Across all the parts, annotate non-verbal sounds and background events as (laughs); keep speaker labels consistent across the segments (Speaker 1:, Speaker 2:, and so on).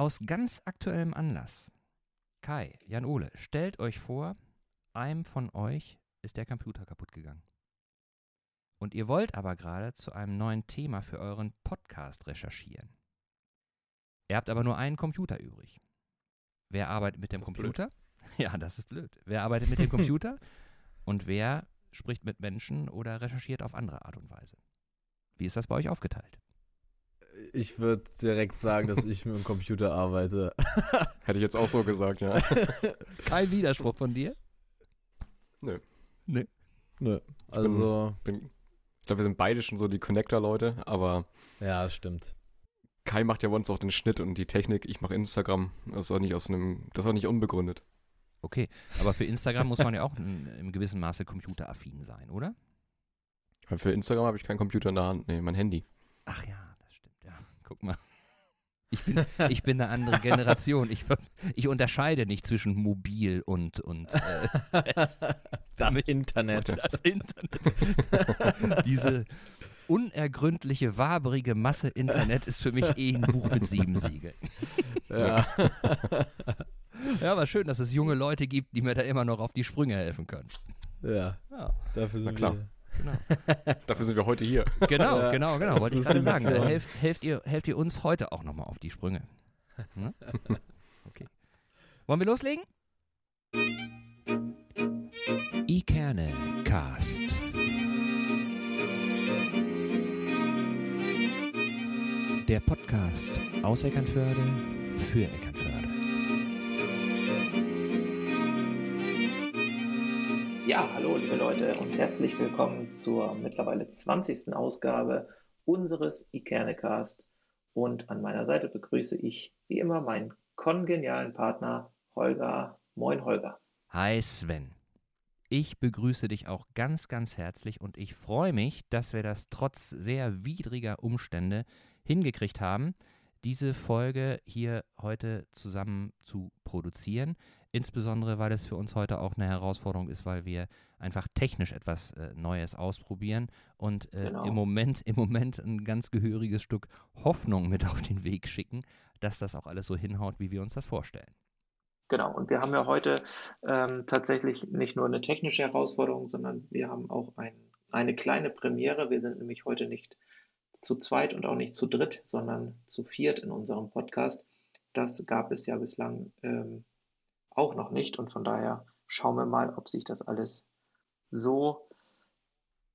Speaker 1: Aus ganz aktuellem Anlass. Kai, Jan Ole, stellt euch vor, einem von euch ist der Computer kaputt gegangen. Und ihr wollt aber gerade zu einem neuen Thema für euren Podcast recherchieren. Ihr habt aber nur einen Computer übrig. Wer arbeitet mit dem Computer? Blöd. (laughs) Ja, das ist blöd. Wer arbeitet mit dem Computer (laughs) und wer spricht mit Menschen oder recherchiert auf andere Art und Weise? Wie ist das bei euch aufgeteilt?
Speaker 2: Ich würde direkt sagen, dass ich mit dem Computer arbeite. (laughs)
Speaker 3: Hätte ich jetzt auch so gesagt, ja. (laughs)
Speaker 1: Kein Widerspruch von dir?
Speaker 3: Nö.
Speaker 1: Nö.
Speaker 2: Nö. Also.
Speaker 3: Ich, bin, bin, ich glaube, wir sind beide schon so die Connector-Leute, aber.
Speaker 2: Ja, das stimmt.
Speaker 3: Kai macht ja bei uns auch den Schnitt und die Technik, ich mache Instagram. Das ist auch nicht aus einem, das ist auch nicht unbegründet.
Speaker 1: Okay, aber für Instagram muss man ja auch in, in gewissem Maße computeraffin sein, oder?
Speaker 3: Für Instagram habe ich keinen Computer in der Hand, nee, mein Handy.
Speaker 1: Ach ja. Guck mal. Ich bin, ich bin eine andere Generation. Ich, ich unterscheide nicht zwischen mobil und, und äh,
Speaker 2: das Internet.
Speaker 1: Das (laughs) Internet. Diese unergründliche, wabrige Masse Internet ist für mich eh ein Buch mit sieben Siegeln.
Speaker 2: Ja.
Speaker 1: ja, aber schön, dass es junge Leute gibt, die mir da immer noch auf die Sprünge helfen können.
Speaker 2: Ja, ja. dafür sind
Speaker 3: klar.
Speaker 2: wir
Speaker 3: Genau. (laughs) Dafür sind wir heute hier.
Speaker 1: Genau, ja. genau, genau. Wollte ich gerade sagen. So. Helft, helft, ihr, helft ihr uns heute auch nochmal auf die Sprünge. Hm? (laughs) Okay. Wollen wir loslegen? Ikerne Cast. Der Podcast aus Eckernförde für Eckernförde.
Speaker 4: Ja, hallo liebe Leute und herzlich willkommen zur mittlerweile 20. Ausgabe unseres Ikernecast. Und an meiner Seite begrüße ich wie immer meinen kongenialen Partner Holger. Moin Holger.
Speaker 1: Hi Sven. Ich begrüße dich auch ganz, ganz herzlich und ich freue mich, dass wir das trotz sehr widriger Umstände hingekriegt haben, diese Folge hier heute zusammen zu produzieren. Insbesondere, weil es für uns heute auch eine Herausforderung ist, weil wir einfach technisch etwas äh, Neues ausprobieren und äh, genau. im, Moment, im Moment ein ganz gehöriges Stück Hoffnung mit auf den Weg schicken, dass das auch alles so hinhaut, wie wir uns das vorstellen.
Speaker 4: Genau, und wir haben ja heute ähm, tatsächlich nicht nur eine technische Herausforderung, sondern wir haben auch ein, eine kleine Premiere. Wir sind nämlich heute nicht zu zweit und auch nicht zu dritt, sondern zu viert in unserem Podcast. Das gab es ja bislang ähm, auch noch nicht. Und von daher schauen wir mal, ob sich das alles so,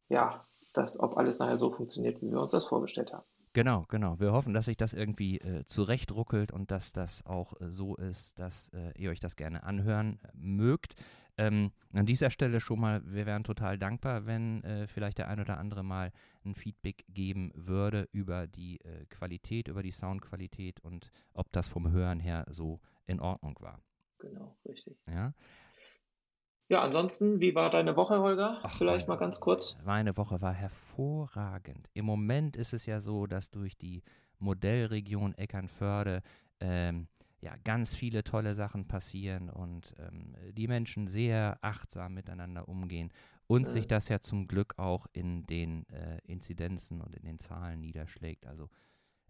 Speaker 4: ja, dass, ob alles nachher so funktioniert, wie wir uns das vorgestellt haben.
Speaker 1: Genau, genau. Wir hoffen, dass sich das irgendwie äh, zurechtruckelt und dass das auch äh, so ist, dass äh, ihr euch das gerne anhören äh, mögt. Ähm, an dieser Stelle schon mal, wir wären total dankbar, wenn äh, vielleicht der ein oder andere mal ein Feedback geben würde über die äh, Qualität, über die Soundqualität und ob das vom Hören her so in Ordnung war.
Speaker 4: Genau, richtig.
Speaker 1: Ja.
Speaker 4: Ja, ansonsten, wie war deine Woche, Holger? Ach, Vielleicht mal ganz kurz.
Speaker 1: Meine Woche war hervorragend. Im Moment ist es ja so, dass durch die Modellregion Eckernförde ähm, ja, ganz viele tolle Sachen passieren und ähm, die Menschen sehr achtsam miteinander umgehen und mhm. sich das ja zum Glück auch in den äh, Inzidenzen und in den Zahlen niederschlägt. Also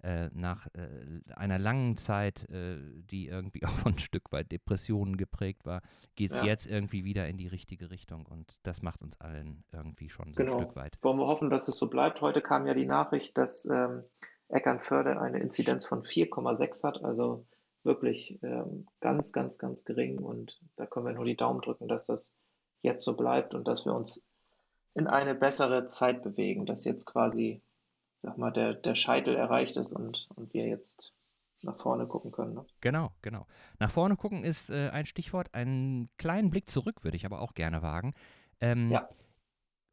Speaker 1: äh, nach äh, einer langen Zeit, äh, die irgendwie (laughs) auch ein Stück weit Depressionen geprägt war, geht es ja. jetzt irgendwie wieder in die richtige Richtung und das macht uns allen irgendwie schon so genau. ein Stück weit.
Speaker 4: Wollen wir hoffen, dass es so bleibt. Heute kam ja die Nachricht, dass ähm, Eckernförde eine Inzidenz von 4,6 hat, also wirklich ähm, ganz, ganz, ganz gering und da können wir nur die Daumen drücken, dass das jetzt so bleibt und dass wir uns in eine bessere Zeit bewegen, dass jetzt quasi sag mal, der, der Scheitel erreicht ist und, und wir jetzt nach vorne gucken können. Ne?
Speaker 1: Genau, genau. Nach vorne gucken ist äh, ein Stichwort. Einen kleinen Blick zurück würde ich aber auch gerne wagen. Ähm, ja.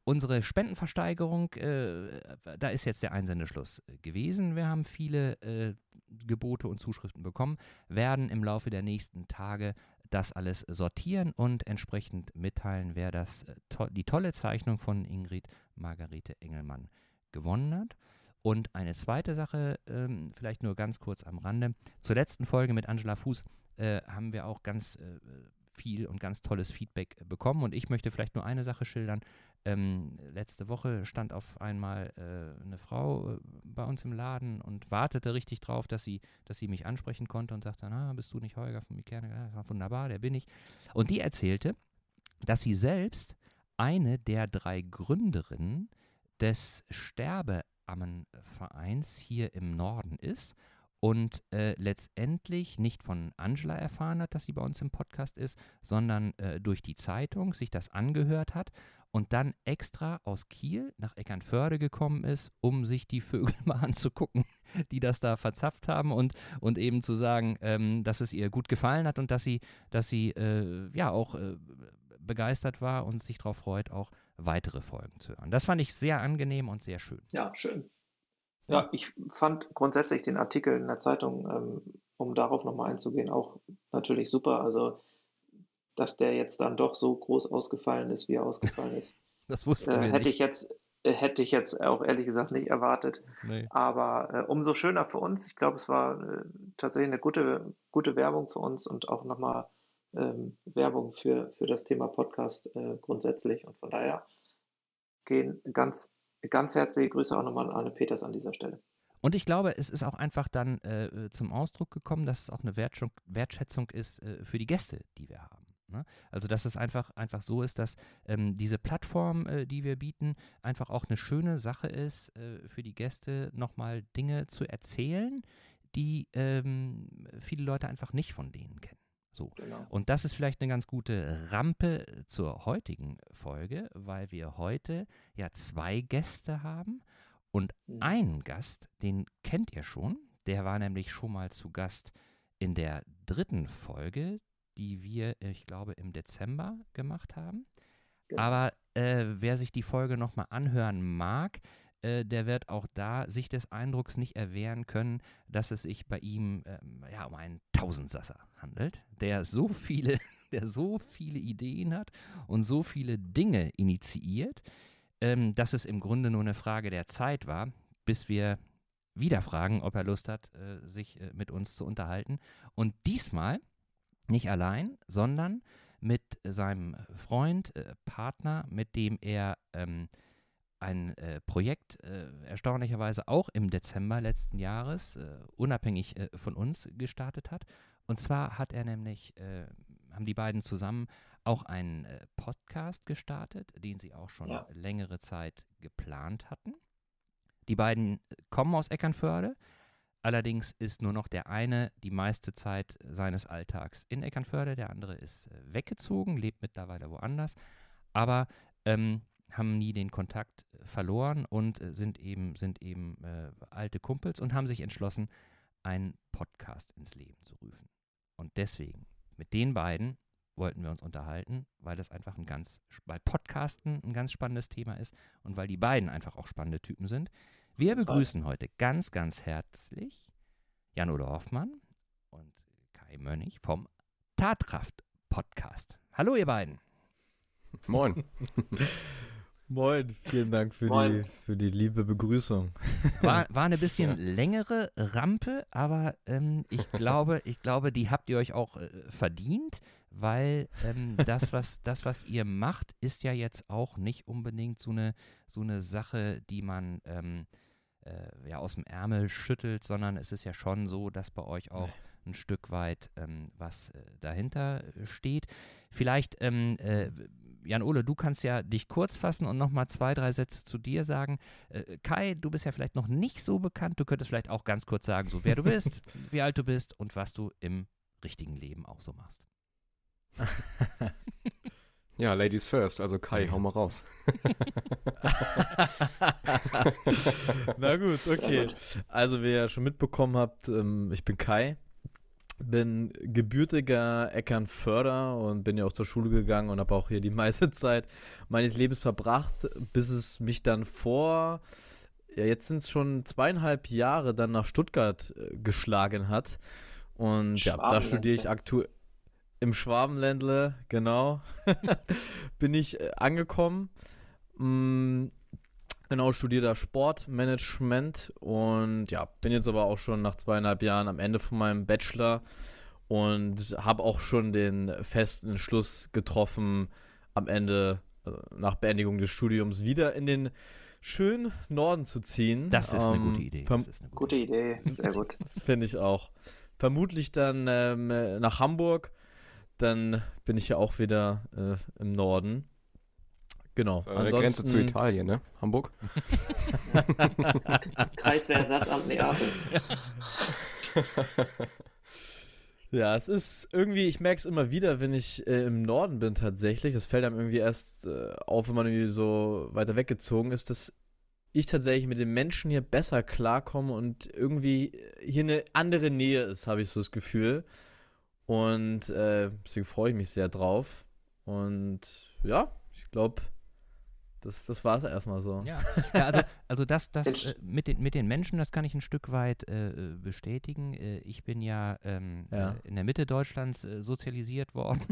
Speaker 1: Unsere Spendenversteigerung, äh, da ist jetzt der Einsendeschluss gewesen. Wir haben viele äh, Gebote und Zuschriften bekommen, werden im Laufe der nächsten Tage das alles sortieren und entsprechend mitteilen, wer das, äh, to die tolle Zeichnung von Ingrid Margarete Engelmann gewonnen hat. Und eine zweite Sache, ähm, vielleicht nur ganz kurz am Rande. Zur letzten Folge mit Angela Fuß äh, haben wir auch ganz äh, viel und ganz tolles Feedback bekommen. Und ich möchte vielleicht nur eine Sache schildern. Ähm, letzte Woche stand auf einmal äh, eine Frau äh, bei uns im Laden und wartete richtig drauf, dass sie, dass sie mich ansprechen konnte und sagte, na, bist du nicht Holger von Mikerne? Ja, wunderbar, der bin ich. Und die erzählte, dass sie selbst eine der drei Gründerinnen des Sterbeammenvereins hier im Norden ist und äh, letztendlich nicht von Angela erfahren hat, dass sie bei uns im Podcast ist, sondern äh, durch die Zeitung sich das angehört hat und dann extra aus Kiel nach Eckernförde gekommen ist, um sich die Vögel (laughs) mal anzugucken, die das da verzapft haben und, und eben zu sagen, ähm, dass es ihr gut gefallen hat und dass sie, dass sie äh, ja auch äh, begeistert war und sich darauf freut, auch weitere Folgen zu hören. Das fand ich sehr angenehm und sehr schön.
Speaker 4: Ja, schön. Ja, ich fand grundsätzlich den Artikel in der Zeitung, ähm, um darauf nochmal einzugehen, auch natürlich super. Also, dass der jetzt dann doch so groß ausgefallen ist, wie er ausgefallen ist. (laughs)
Speaker 1: das wusste
Speaker 4: äh,
Speaker 1: ich
Speaker 4: hätte
Speaker 1: nicht.
Speaker 4: ich jetzt äh, hätte ich jetzt auch ehrlich gesagt nicht erwartet.
Speaker 1: Nee.
Speaker 4: Aber äh, umso schöner für uns. Ich glaube, es war äh, tatsächlich eine gute, gute Werbung für uns und auch nochmal ähm, Werbung für, für das Thema Podcast äh, grundsätzlich. Und von daher gehen ganz Ganz herzliche Grüße auch nochmal an Arne Peters an dieser Stelle.
Speaker 1: Und ich glaube, es ist auch einfach dann äh, zum Ausdruck gekommen, dass es auch eine Wertschätzung, Wertschätzung ist äh, für die Gäste, die wir haben. Ne? Also, dass es einfach, einfach so ist, dass ähm, diese Plattform, äh, die wir bieten, einfach auch eine schöne Sache ist, äh, für die Gäste nochmal Dinge zu erzählen, die ähm, viele Leute einfach nicht von denen kennen. So.
Speaker 4: Genau.
Speaker 1: Und das ist vielleicht eine ganz gute Rampe zur heutigen Folge, weil wir heute ja zwei Gäste haben und
Speaker 4: Mhm.
Speaker 1: einen Gast, den kennt ihr schon, der war nämlich schon mal zu Gast in der dritten Folge, die wir, ich glaube, im Dezember gemacht haben.
Speaker 4: Genau.
Speaker 1: Aber äh, wer sich die Folge nochmal anhören mag, äh, der wird auch da sich des Eindrucks nicht erwehren können, dass es sich bei ihm ähm, ja, um einen Tausendsasser handelt, der so viele, (laughs) der so viele Ideen hat und so viele Dinge initiiert, ähm, dass es im Grunde nur eine Frage der Zeit war, bis wir wieder fragen, ob er Lust hat, äh, sich äh, mit uns zu unterhalten. Und diesmal nicht allein, sondern mit seinem Freund, äh, Partner, mit dem er ähm, ein äh, Projekt äh, erstaunlicherweise auch im Dezember letzten Jahres, äh, unabhängig äh, von uns, gestartet hat. Und zwar hat er nämlich, äh, haben die beiden zusammen auch einen äh, Podcast gestartet, den sie auch schon
Speaker 4: Ja.
Speaker 1: längere Zeit geplant hatten. Die beiden kommen aus Eckernförde. Allerdings ist nur noch der eine die meiste Zeit seines Alltags in Eckernförde, der andere ist weggezogen, lebt mittlerweile woanders, aber ähm, haben nie den Kontakt äh, verloren und äh, sind eben, sind eben äh, alte Kumpels und haben sich entschlossen, einen Podcast ins Leben zu rufen. Und deswegen, mit den beiden wollten wir uns unterhalten, weil das einfach ein ganz, weil Podcasten ein ganz spannendes Thema ist und weil die beiden einfach auch spannende Typen sind. Wir begrüßen heute ganz, ganz herzlich Jan-Ole Hoffmann und Kai Mönnig vom Tatkraft Podcast. Hallo ihr beiden.
Speaker 3: Moin. (laughs)
Speaker 2: Moin, vielen Dank für,
Speaker 4: Moin.
Speaker 2: Die, für die liebe Begrüßung. (laughs)
Speaker 1: War, war eine bisschen
Speaker 3: Ja.
Speaker 1: längere Rampe, aber ähm, ich glaube, ich glaube, die habt ihr euch auch äh, verdient, weil ähm, das, was, das, was ihr macht, ist ja jetzt auch nicht unbedingt so eine, so eine Sache, die man ähm, äh, ja, aus dem Ärmel schüttelt, sondern es ist ja schon so, dass bei euch auch ein Stück weit ähm, was äh, dahinter steht. Vielleicht, ähm, äh, Jan-Ole, du kannst ja dich kurz fassen und nochmal zwei, drei Sätze zu dir sagen. Äh, Kai, du bist ja vielleicht noch nicht so bekannt. Du könntest vielleicht auch ganz kurz sagen, so wer du bist, (laughs) wie alt du bist und was du im richtigen Leben auch so machst. (laughs)
Speaker 3: Ja, Ladies first, also Kai, hau mal raus. (laughs)
Speaker 2: Na gut, okay. Also, wie ihr ja schon mitbekommen habt, ähm, ich bin Kai, bin gebürtiger Eckernförder und bin ja auch zur Schule gegangen und habe auch hier die (laughs) meiste Zeit meines Lebens verbracht, bis es mich dann vor, ja, jetzt sind es schon zweieinhalb Jahre dann nach Stuttgart äh, geschlagen hat. Und ja, da studiere ich aktuell im Schwabenländle, genau, (laughs) bin ich äh, angekommen. Mm, Genau, studiere da Sportmanagement und ja, bin jetzt aber auch schon nach zweieinhalb Jahren am Ende von meinem Bachelor und habe auch schon den festen Entschluss getroffen, am Ende äh, nach Beendigung des Studiums wieder in den schönen Norden zu ziehen.
Speaker 1: Das ist eine
Speaker 2: Ähm,
Speaker 1: gute Idee.
Speaker 2: verm-
Speaker 1: Das ist eine gute
Speaker 4: Gute Idee, sehr gut. (laughs)
Speaker 2: Finde ich auch. Vermutlich dann ähm, äh, nach Hamburg. Dann bin ich ja auch wieder äh, im Norden. Genau.
Speaker 3: Das an der Grenze zu Italien, ne? Hamburg. (laughs)
Speaker 4: Kreiswehrersatzamt Neapel. (laughs)
Speaker 2: Ja, es ist irgendwie, ich merke es immer wieder, wenn ich äh, im Norden bin tatsächlich. Das fällt einem irgendwie erst äh, auf, wenn man irgendwie so weiter weggezogen ist, dass ich tatsächlich mit den Menschen hier besser klarkomme und irgendwie hier eine andere Nähe ist, habe ich so das Gefühl. Und äh, deswegen freue ich mich sehr drauf. Und ja, ich glaube, das, das war es erstmal so.
Speaker 1: Ja, ja also, also das, das äh, mit, den, mit den Menschen, das kann ich ein Stück weit äh, äh, bestätigen. Äh, ich bin ja, ähm,
Speaker 2: Ja.
Speaker 1: Äh, in der Mitte Deutschlands äh, sozialisiert worden.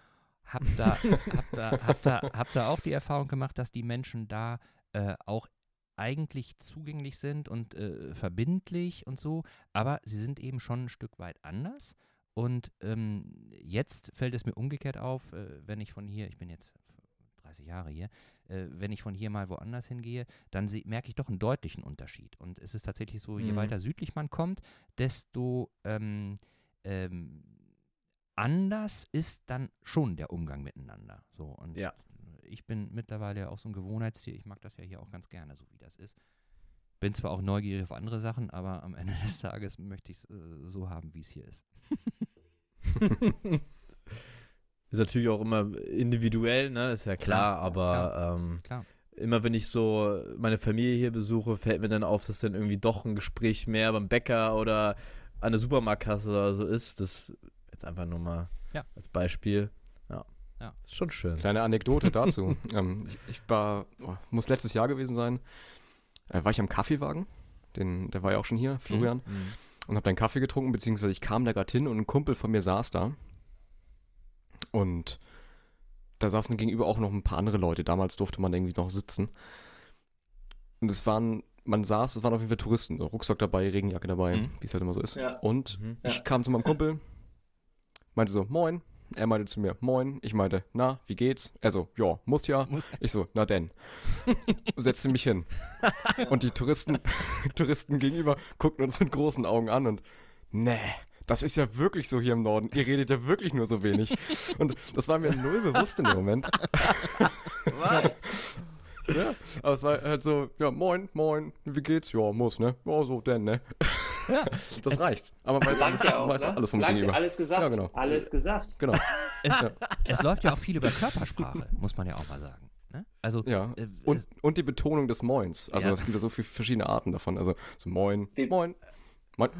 Speaker 1: (laughs) hab, da, hab, da, hab, da, hab da auch die Erfahrung gemacht, dass die Menschen da äh, auch eigentlich zugänglich sind und äh, verbindlich und so, aber sie sind eben schon ein Stück weit anders. Und ähm, jetzt fällt es mir umgekehrt auf, äh, wenn ich von hier, ich bin jetzt 30 Jahre hier, äh, wenn ich von hier mal woanders hingehe, dann merke ich doch einen deutlichen Unterschied. Und es ist tatsächlich so, je
Speaker 2: Mhm.
Speaker 1: weiter südlich man kommt, desto ähm, ähm, anders ist dann schon der Umgang miteinander. So, und
Speaker 2: Ja.
Speaker 1: ich bin mittlerweile auch so ein Gewohnheitstier. Ich mag das ja hier auch ganz gerne, so wie das ist. Bin zwar auch neugierig auf andere Sachen, aber am Ende des Tages möchte ich es äh, so haben, wie es hier ist. (laughs) (laughs)
Speaker 2: ist natürlich auch immer individuell, ne? Ist ja klar,
Speaker 1: Klar,
Speaker 2: aber Ähm,
Speaker 1: Klar.
Speaker 2: immer wenn ich so meine Familie hier besuche, fällt mir dann auf, dass dann irgendwie doch ein Gespräch mehr beim Bäcker oder an der Supermarktkasse oder so ist. Das jetzt einfach nur mal
Speaker 1: Ja.
Speaker 2: als Beispiel. Ja.
Speaker 1: Ja.
Speaker 2: Ist schon schön.
Speaker 3: Kleine Anekdote dazu. (laughs) ähm, ich, ich war, oh, muss letztes Jahr gewesen sein, äh, war ich am Kaffeewagen. Den, der war ja auch schon hier, Florian.
Speaker 2: Mhm.
Speaker 3: und habe dann Kaffee getrunken, beziehungsweise ich kam da gerade hin und ein Kumpel von mir saß da. Und da saßen gegenüber auch noch ein paar andere Leute. Damals durfte man irgendwie noch sitzen. Und es waren, man saß, es waren auf jeden Fall Touristen. So Rucksack dabei, Regenjacke dabei,
Speaker 1: Mhm.
Speaker 3: wie es halt immer so ist.
Speaker 4: Ja.
Speaker 3: Und
Speaker 2: Mhm.
Speaker 3: ich
Speaker 4: Ja.
Speaker 3: kam zu meinem Kumpel, meinte so, moin. Er meinte zu mir, moin. Ich meinte, na, wie geht's? Er so, ja, muss ja.
Speaker 1: Muss-
Speaker 3: Ich so, na denn. (laughs) Setzte mich hin. Und die Touristen, (laughs) Touristen gegenüber guckten uns mit großen Augen an und, nee, das ist ja wirklich so hier im Norden. Ihr redet ja wirklich nur so wenig. (laughs) Und das war mir null bewusst in dem Moment.
Speaker 2: Was?
Speaker 3: Ja, aber es war halt so, ja, moin, moin, wie geht's? Ja, muss, ne? Ja, so denn, ne?
Speaker 1: Ja.
Speaker 3: Das reicht. Aber man weiß,
Speaker 4: ja auch,
Speaker 3: weiß
Speaker 4: ne?
Speaker 3: alles vom
Speaker 4: ja,
Speaker 3: Gegenüber.
Speaker 4: alles gesagt.
Speaker 3: Ja, genau.
Speaker 4: Alles gesagt.
Speaker 3: Genau.
Speaker 1: Es, es läuft ja auch viel über Körpersprache, muss man ja auch mal sagen. Ne? Also,
Speaker 3: Ja.
Speaker 1: äh,
Speaker 3: Und, und die Betonung des Moins. Also
Speaker 1: Ja.
Speaker 3: es gibt ja so viele verschiedene Arten davon. Also so moin,
Speaker 4: Wie-
Speaker 3: moin, moin.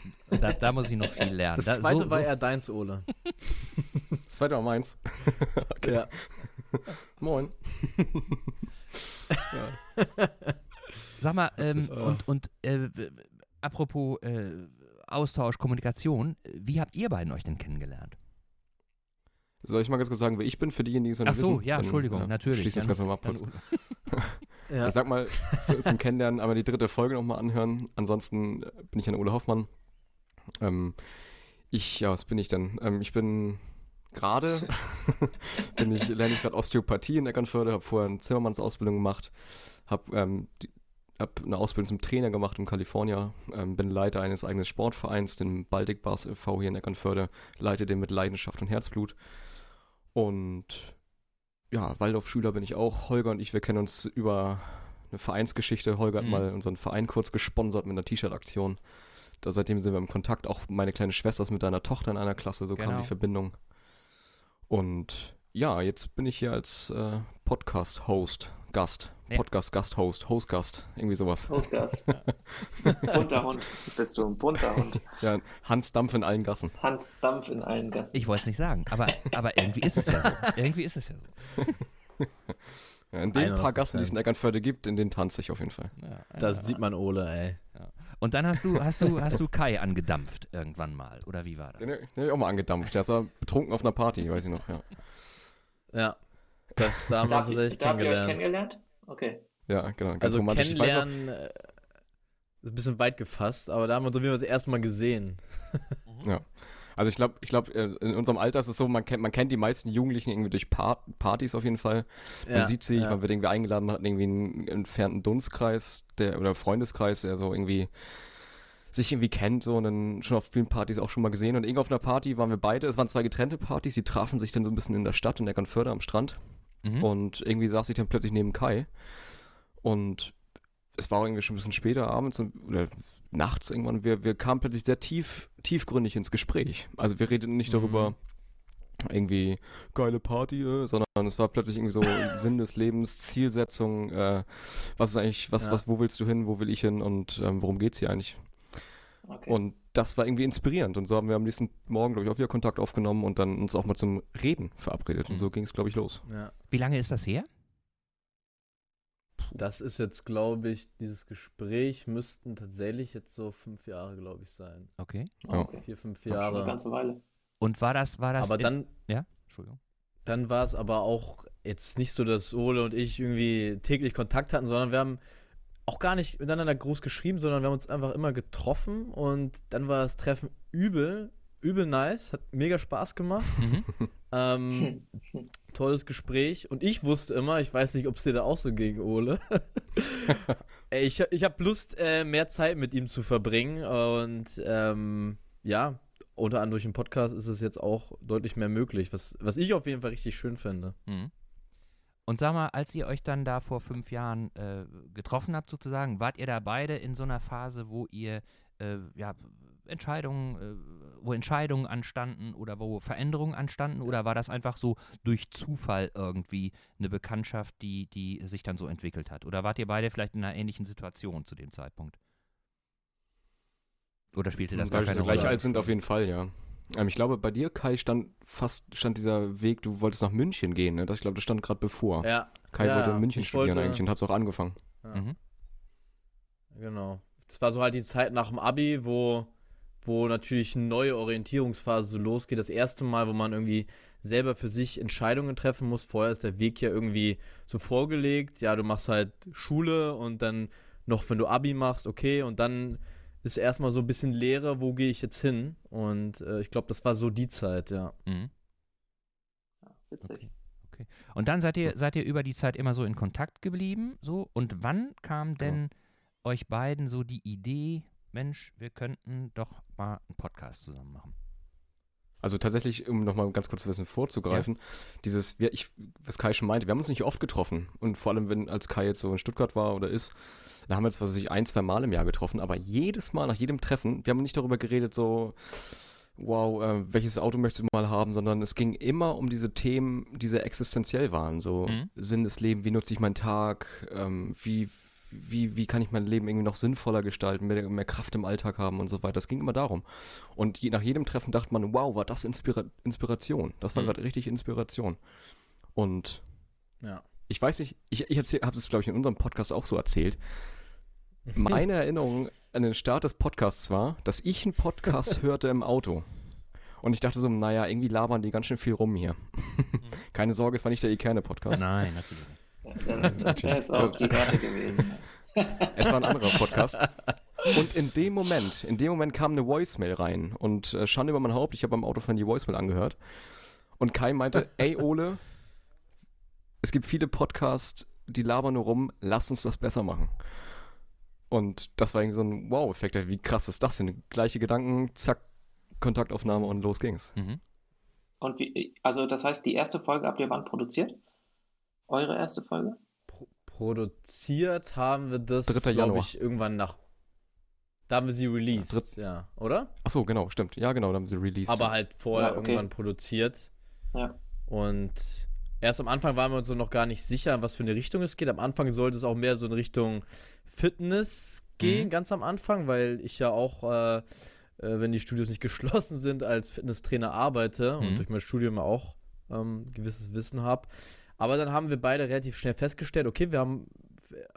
Speaker 3: (laughs)
Speaker 1: da, da muss ich noch viel lernen.
Speaker 2: Das
Speaker 1: Da-
Speaker 2: zweite
Speaker 1: so,
Speaker 2: war
Speaker 1: so,
Speaker 2: eher deins, Ole. (laughs)
Speaker 3: Das zweite war meins. (laughs) okay.
Speaker 2: Ja.
Speaker 3: Moin.
Speaker 1: Sag mal, ähm,
Speaker 2: Witzig.
Speaker 1: und, und äh, apropos äh, Austausch, Kommunikation, äh, wie habt ihr beiden euch denn kennengelernt?
Speaker 3: Soll ich mal ganz kurz sagen, wer ich bin, für diejenigen, die es noch
Speaker 1: Ach
Speaker 3: nicht
Speaker 1: so,
Speaker 3: wissen?
Speaker 1: ja,
Speaker 3: Dann,
Speaker 1: Entschuldigung, natürlich.
Speaker 3: Schließ das Ganze mal ab kurz.
Speaker 2: Ja.
Speaker 3: Ich sag mal, zu, zum Kennenlernen einmal die dritte Folge nochmal anhören. Ansonsten äh, bin ich ein Ole Hoffmann. Ähm, ich, ja, was bin ich denn? Ähm, ich bin gerade, (laughs) (laughs) bin ich, lerne ich gerade Osteopathie in Eckernförde, habe vorher eine Zimmermannsausbildung gemacht, habe ähm, die- hab eine Ausbildung zum Trainer gemacht in Kalifornien, ähm, bin Leiter eines eigenen Sportvereins, den Baltic Bars e.V. hier in Eckernförde, leite den mit Leidenschaft und Herzblut. Und ja, Waldorf-Schüler bin ich auch. Holger und ich, wir kennen uns über eine Vereinsgeschichte. Holger hat
Speaker 1: Mhm.
Speaker 3: mal unseren Verein kurz gesponsert mit einer T-Shirt-Aktion. Da seitdem sind wir im Kontakt. Auch meine kleine Schwester ist mit deiner Tochter in einer Klasse, so kam
Speaker 1: Genau.
Speaker 3: die Verbindung. Und ja, jetzt bin ich hier als äh, Podcast-Host, Gast,
Speaker 1: Ja.
Speaker 3: Podcast-Gast-Host, Host-Gast, irgendwie sowas.
Speaker 4: Hausgas. (laughs) bunter Hund. Bist du ein bunter Hund.
Speaker 3: Ja, Hans Dampf in allen Gassen.
Speaker 4: Hans Dampf in allen Gassen.
Speaker 1: Ich wollte es nicht sagen, aber, aber irgendwie ist es ja so. Irgendwie ist es ja so. (laughs)
Speaker 3: Ja, in den paar Gassen, die es
Speaker 2: 100%.
Speaker 3: in Eckernförde gibt, in denen tanze ich auf jeden Fall.
Speaker 1: Ja,
Speaker 2: Das
Speaker 1: ja.
Speaker 2: sieht man Ole, ey.
Speaker 1: Und dann hast du, hast du, hast du Kai angedampft irgendwann mal, oder wie war das?
Speaker 3: Den, den habe ich auch mal angedampft. Der war betrunken auf einer Party, weiß ich noch, ja.
Speaker 2: Ja. Das da haben wir tatsächlich kennengelernt.
Speaker 4: kennengelernt? Okay.
Speaker 3: Ja, genau. Ganz
Speaker 2: Also
Speaker 3: romantisch. Ich weiß auch,
Speaker 2: kennenlernen äh, ist ein bisschen weit gefasst, aber da haben wir uns auf jeden Fall das erste Mal gesehen.
Speaker 3: Ja. Also ich glaube, ich glaube, äh, in unserem Alter ist es so, man kennt, man kennt die meisten Jugendlichen irgendwie durch Part Partys auf jeden Fall. Man
Speaker 2: Ja,
Speaker 3: sieht sich,
Speaker 2: ja.
Speaker 3: man wird irgendwie eingeladen, man hat irgendwie einen entfernten Dunstkreis der, oder Freundeskreis, der so irgendwie sich irgendwie kennt so und dann schon auf vielen Partys auch schon mal gesehen. Und irgendwo auf einer Party waren wir beide, es waren zwei getrennte Partys, die trafen sich dann so ein bisschen in der Stadt, in Eckernförde am Strand.
Speaker 1: Mhm.
Speaker 3: Und irgendwie saß ich dann plötzlich neben Kai. Und es war irgendwie schon ein bisschen später abends und, oder nachts irgendwann. Wir, wir kamen plötzlich sehr tief, tiefgründig ins Gespräch. Also wir redeten nicht
Speaker 2: Mhm.
Speaker 3: darüber, irgendwie geile Party, äh, sondern es war plötzlich irgendwie so (laughs) Sinn des Lebens, Zielsetzung, äh, was ist eigentlich, was,
Speaker 2: Ja.
Speaker 3: was, wo willst du hin, wo will ich hin und ähm, worum geht's hier eigentlich?
Speaker 4: Okay.
Speaker 3: Und das war irgendwie inspirierend. Und so haben wir am nächsten Morgen, glaube ich, auch wieder Kontakt aufgenommen und dann uns auch mal zum Reden verabredet. Und
Speaker 1: Mhm.
Speaker 3: so ging es, glaube ich, los.
Speaker 2: Ja.
Speaker 1: Wie lange ist das her?
Speaker 2: Das ist jetzt, glaube ich, dieses Gespräch müssten tatsächlich jetzt so fünf Jahre, glaube ich, sein.
Speaker 1: Okay.
Speaker 3: Ja.
Speaker 4: okay.
Speaker 2: Vier, fünf
Speaker 4: Schon eine
Speaker 2: Jahre.
Speaker 4: ganze Weile.
Speaker 1: Und war das, war das.
Speaker 2: Aber
Speaker 1: in-
Speaker 2: dann,
Speaker 1: Ja, Entschuldigung.
Speaker 2: dann war es aber auch jetzt nicht so, dass Ole und ich irgendwie täglich Kontakt hatten, sondern wir haben auch gar nicht miteinander groß geschrieben, sondern wir haben uns einfach immer getroffen und dann war das Treffen übel, übel nice, hat mega Spaß gemacht.
Speaker 1: Mhm. (laughs)
Speaker 2: Ähm, tolles Gespräch und ich wusste immer, ich weiß nicht, ob es dir da auch so ging, Ole. (laughs) Ich ich habe Lust, äh, mehr Zeit mit ihm zu verbringen und ähm, ja, unter anderem durch den Podcast ist es jetzt auch deutlich mehr möglich, was, was ich auf jeden Fall richtig schön finde.
Speaker 1: Mhm. Und sag mal, als ihr euch dann da vor fünf Jahren äh, getroffen habt, sozusagen, wart ihr da beide in so einer Phase, wo ihr äh, ja, Entscheidungen, äh, wo Entscheidungen anstanden oder wo Veränderungen anstanden? Oder war das einfach so durch Zufall irgendwie eine Bekanntschaft, die, die sich dann so entwickelt hat? Oder wart ihr beide vielleicht in einer ähnlichen Situation zu dem Zeitpunkt? Oder spielte das gar keine
Speaker 3: wir gleich
Speaker 1: Rolle?
Speaker 3: alt sind, auf jeden Fall, ja. Ähm, ich glaube, bei dir, Kai, stand fast stand dieser Weg, du wolltest nach München gehen, ne? Das, ich glaube, das stand gerade bevor.
Speaker 2: Ja,
Speaker 3: Kai
Speaker 2: ja,
Speaker 3: wollte in München studieren
Speaker 2: wollte-
Speaker 3: eigentlich und hat es auch angefangen.
Speaker 2: ja.
Speaker 1: Mhm.
Speaker 2: Genau. Das war so halt die Zeit nach dem Abi, wo, wo natürlich eine neue Orientierungsphase so losgeht. Das erste Mal, wo man irgendwie selber für sich Entscheidungen treffen muss. Vorher ist der Weg ja irgendwie so vorgelegt. Ja, du machst halt Schule und dann noch, wenn du Abi machst, okay, und dann ist erstmal so ein bisschen Leere, wo gehe ich jetzt hin? Und äh, ich glaube, das war so die Zeit, ja.
Speaker 1: Mhm.
Speaker 4: Ja, witzig.
Speaker 1: Okay. Und dann seid ihr, seid ihr über die Zeit immer so in Kontakt geblieben, so? Und wann kam denn euch beiden so die Idee, Mensch, wir könnten doch mal einen Podcast zusammen machen?
Speaker 3: Also tatsächlich, um nochmal ganz kurz ein bisschen vorzugreifen, dieses, wir, ich, was Kai schon meinte, wir haben uns nicht oft getroffen. Und vor allem, wenn als Kai jetzt so in Stuttgart war oder ist, da haben wir uns, was weiß ich, ein, zwei Mal im Jahr getroffen, aber jedes Mal nach jedem Treffen, wir haben nicht darüber geredet, so, wow, äh, welches Auto möchtest du mal haben, sondern es ging immer um diese Themen, die sehr existenziell waren. So
Speaker 1: Mhm.
Speaker 3: Sinn des Lebens, wie nutze ich meinen Tag, ähm, wie, wie, wie kann ich mein Leben irgendwie noch sinnvoller gestalten, mehr, mehr Kraft im Alltag haben und so weiter. Das ging immer darum. Und je, nach jedem Treffen dachte man, wow, war das Inspira Inspiration. Das war
Speaker 1: Mhm.
Speaker 3: gerade richtig Inspiration. Und
Speaker 2: Ja.
Speaker 3: ich weiß nicht, ich, ich habe es, glaube ich, in unserem Podcast auch so erzählt. Meine (laughs) Erinnerung an den Start des Podcasts war, dass ich einen Podcast (laughs) hörte im Auto. Und ich dachte so, naja, irgendwie labern die ganz schön viel rum hier. (laughs) Keine Sorge, es war nicht der Ikerne-Podcast.
Speaker 1: Nein, natürlich nicht.
Speaker 4: Das wäre jetzt auch die Härte gewesen. (laughs)
Speaker 3: Es war ein anderer Podcast. Und in dem Moment, in dem Moment kam eine Voicemail rein. Und äh, Schande über mein Haupt, ich habe beim Autofahren die Voicemail angehört. Und Kai meinte, (laughs) ey Ole, es gibt viele Podcasts, die labern nur rum, lass uns das besser machen. Und das war irgendwie so ein Wow-Effekt. Wie krass ist das denn? Gleiche Gedanken, zack, Kontaktaufnahme und los ging's.
Speaker 1: Mhm.
Speaker 4: Und wie, also das heißt, die erste Folge habt ihr wann produziert? Eure erste Folge?
Speaker 2: Pro produziert haben wir das,
Speaker 3: 3.
Speaker 2: glaube ich, irgendwann nach. Da haben wir sie released,
Speaker 3: Dritt-
Speaker 2: ja, oder?
Speaker 3: Achso, genau, stimmt. Ja, genau, da haben sie released.
Speaker 2: Aber halt vorher
Speaker 4: Ja, okay.
Speaker 2: irgendwann produziert.
Speaker 4: Ja.
Speaker 2: Und erst am Anfang waren wir uns so noch gar nicht sicher, in was für eine Richtung es geht. Am Anfang sollte es auch mehr so in Richtung Fitness gehen,
Speaker 1: Mhm.
Speaker 2: ganz am Anfang, weil ich ja auch, äh, äh, wenn die Studios nicht (laughs) geschlossen sind, als Fitnesstrainer arbeite
Speaker 1: Mhm.
Speaker 2: und durch mein Studium auch ähm, gewisses Wissen habe. Aber dann haben wir beide relativ schnell festgestellt, okay, wir haben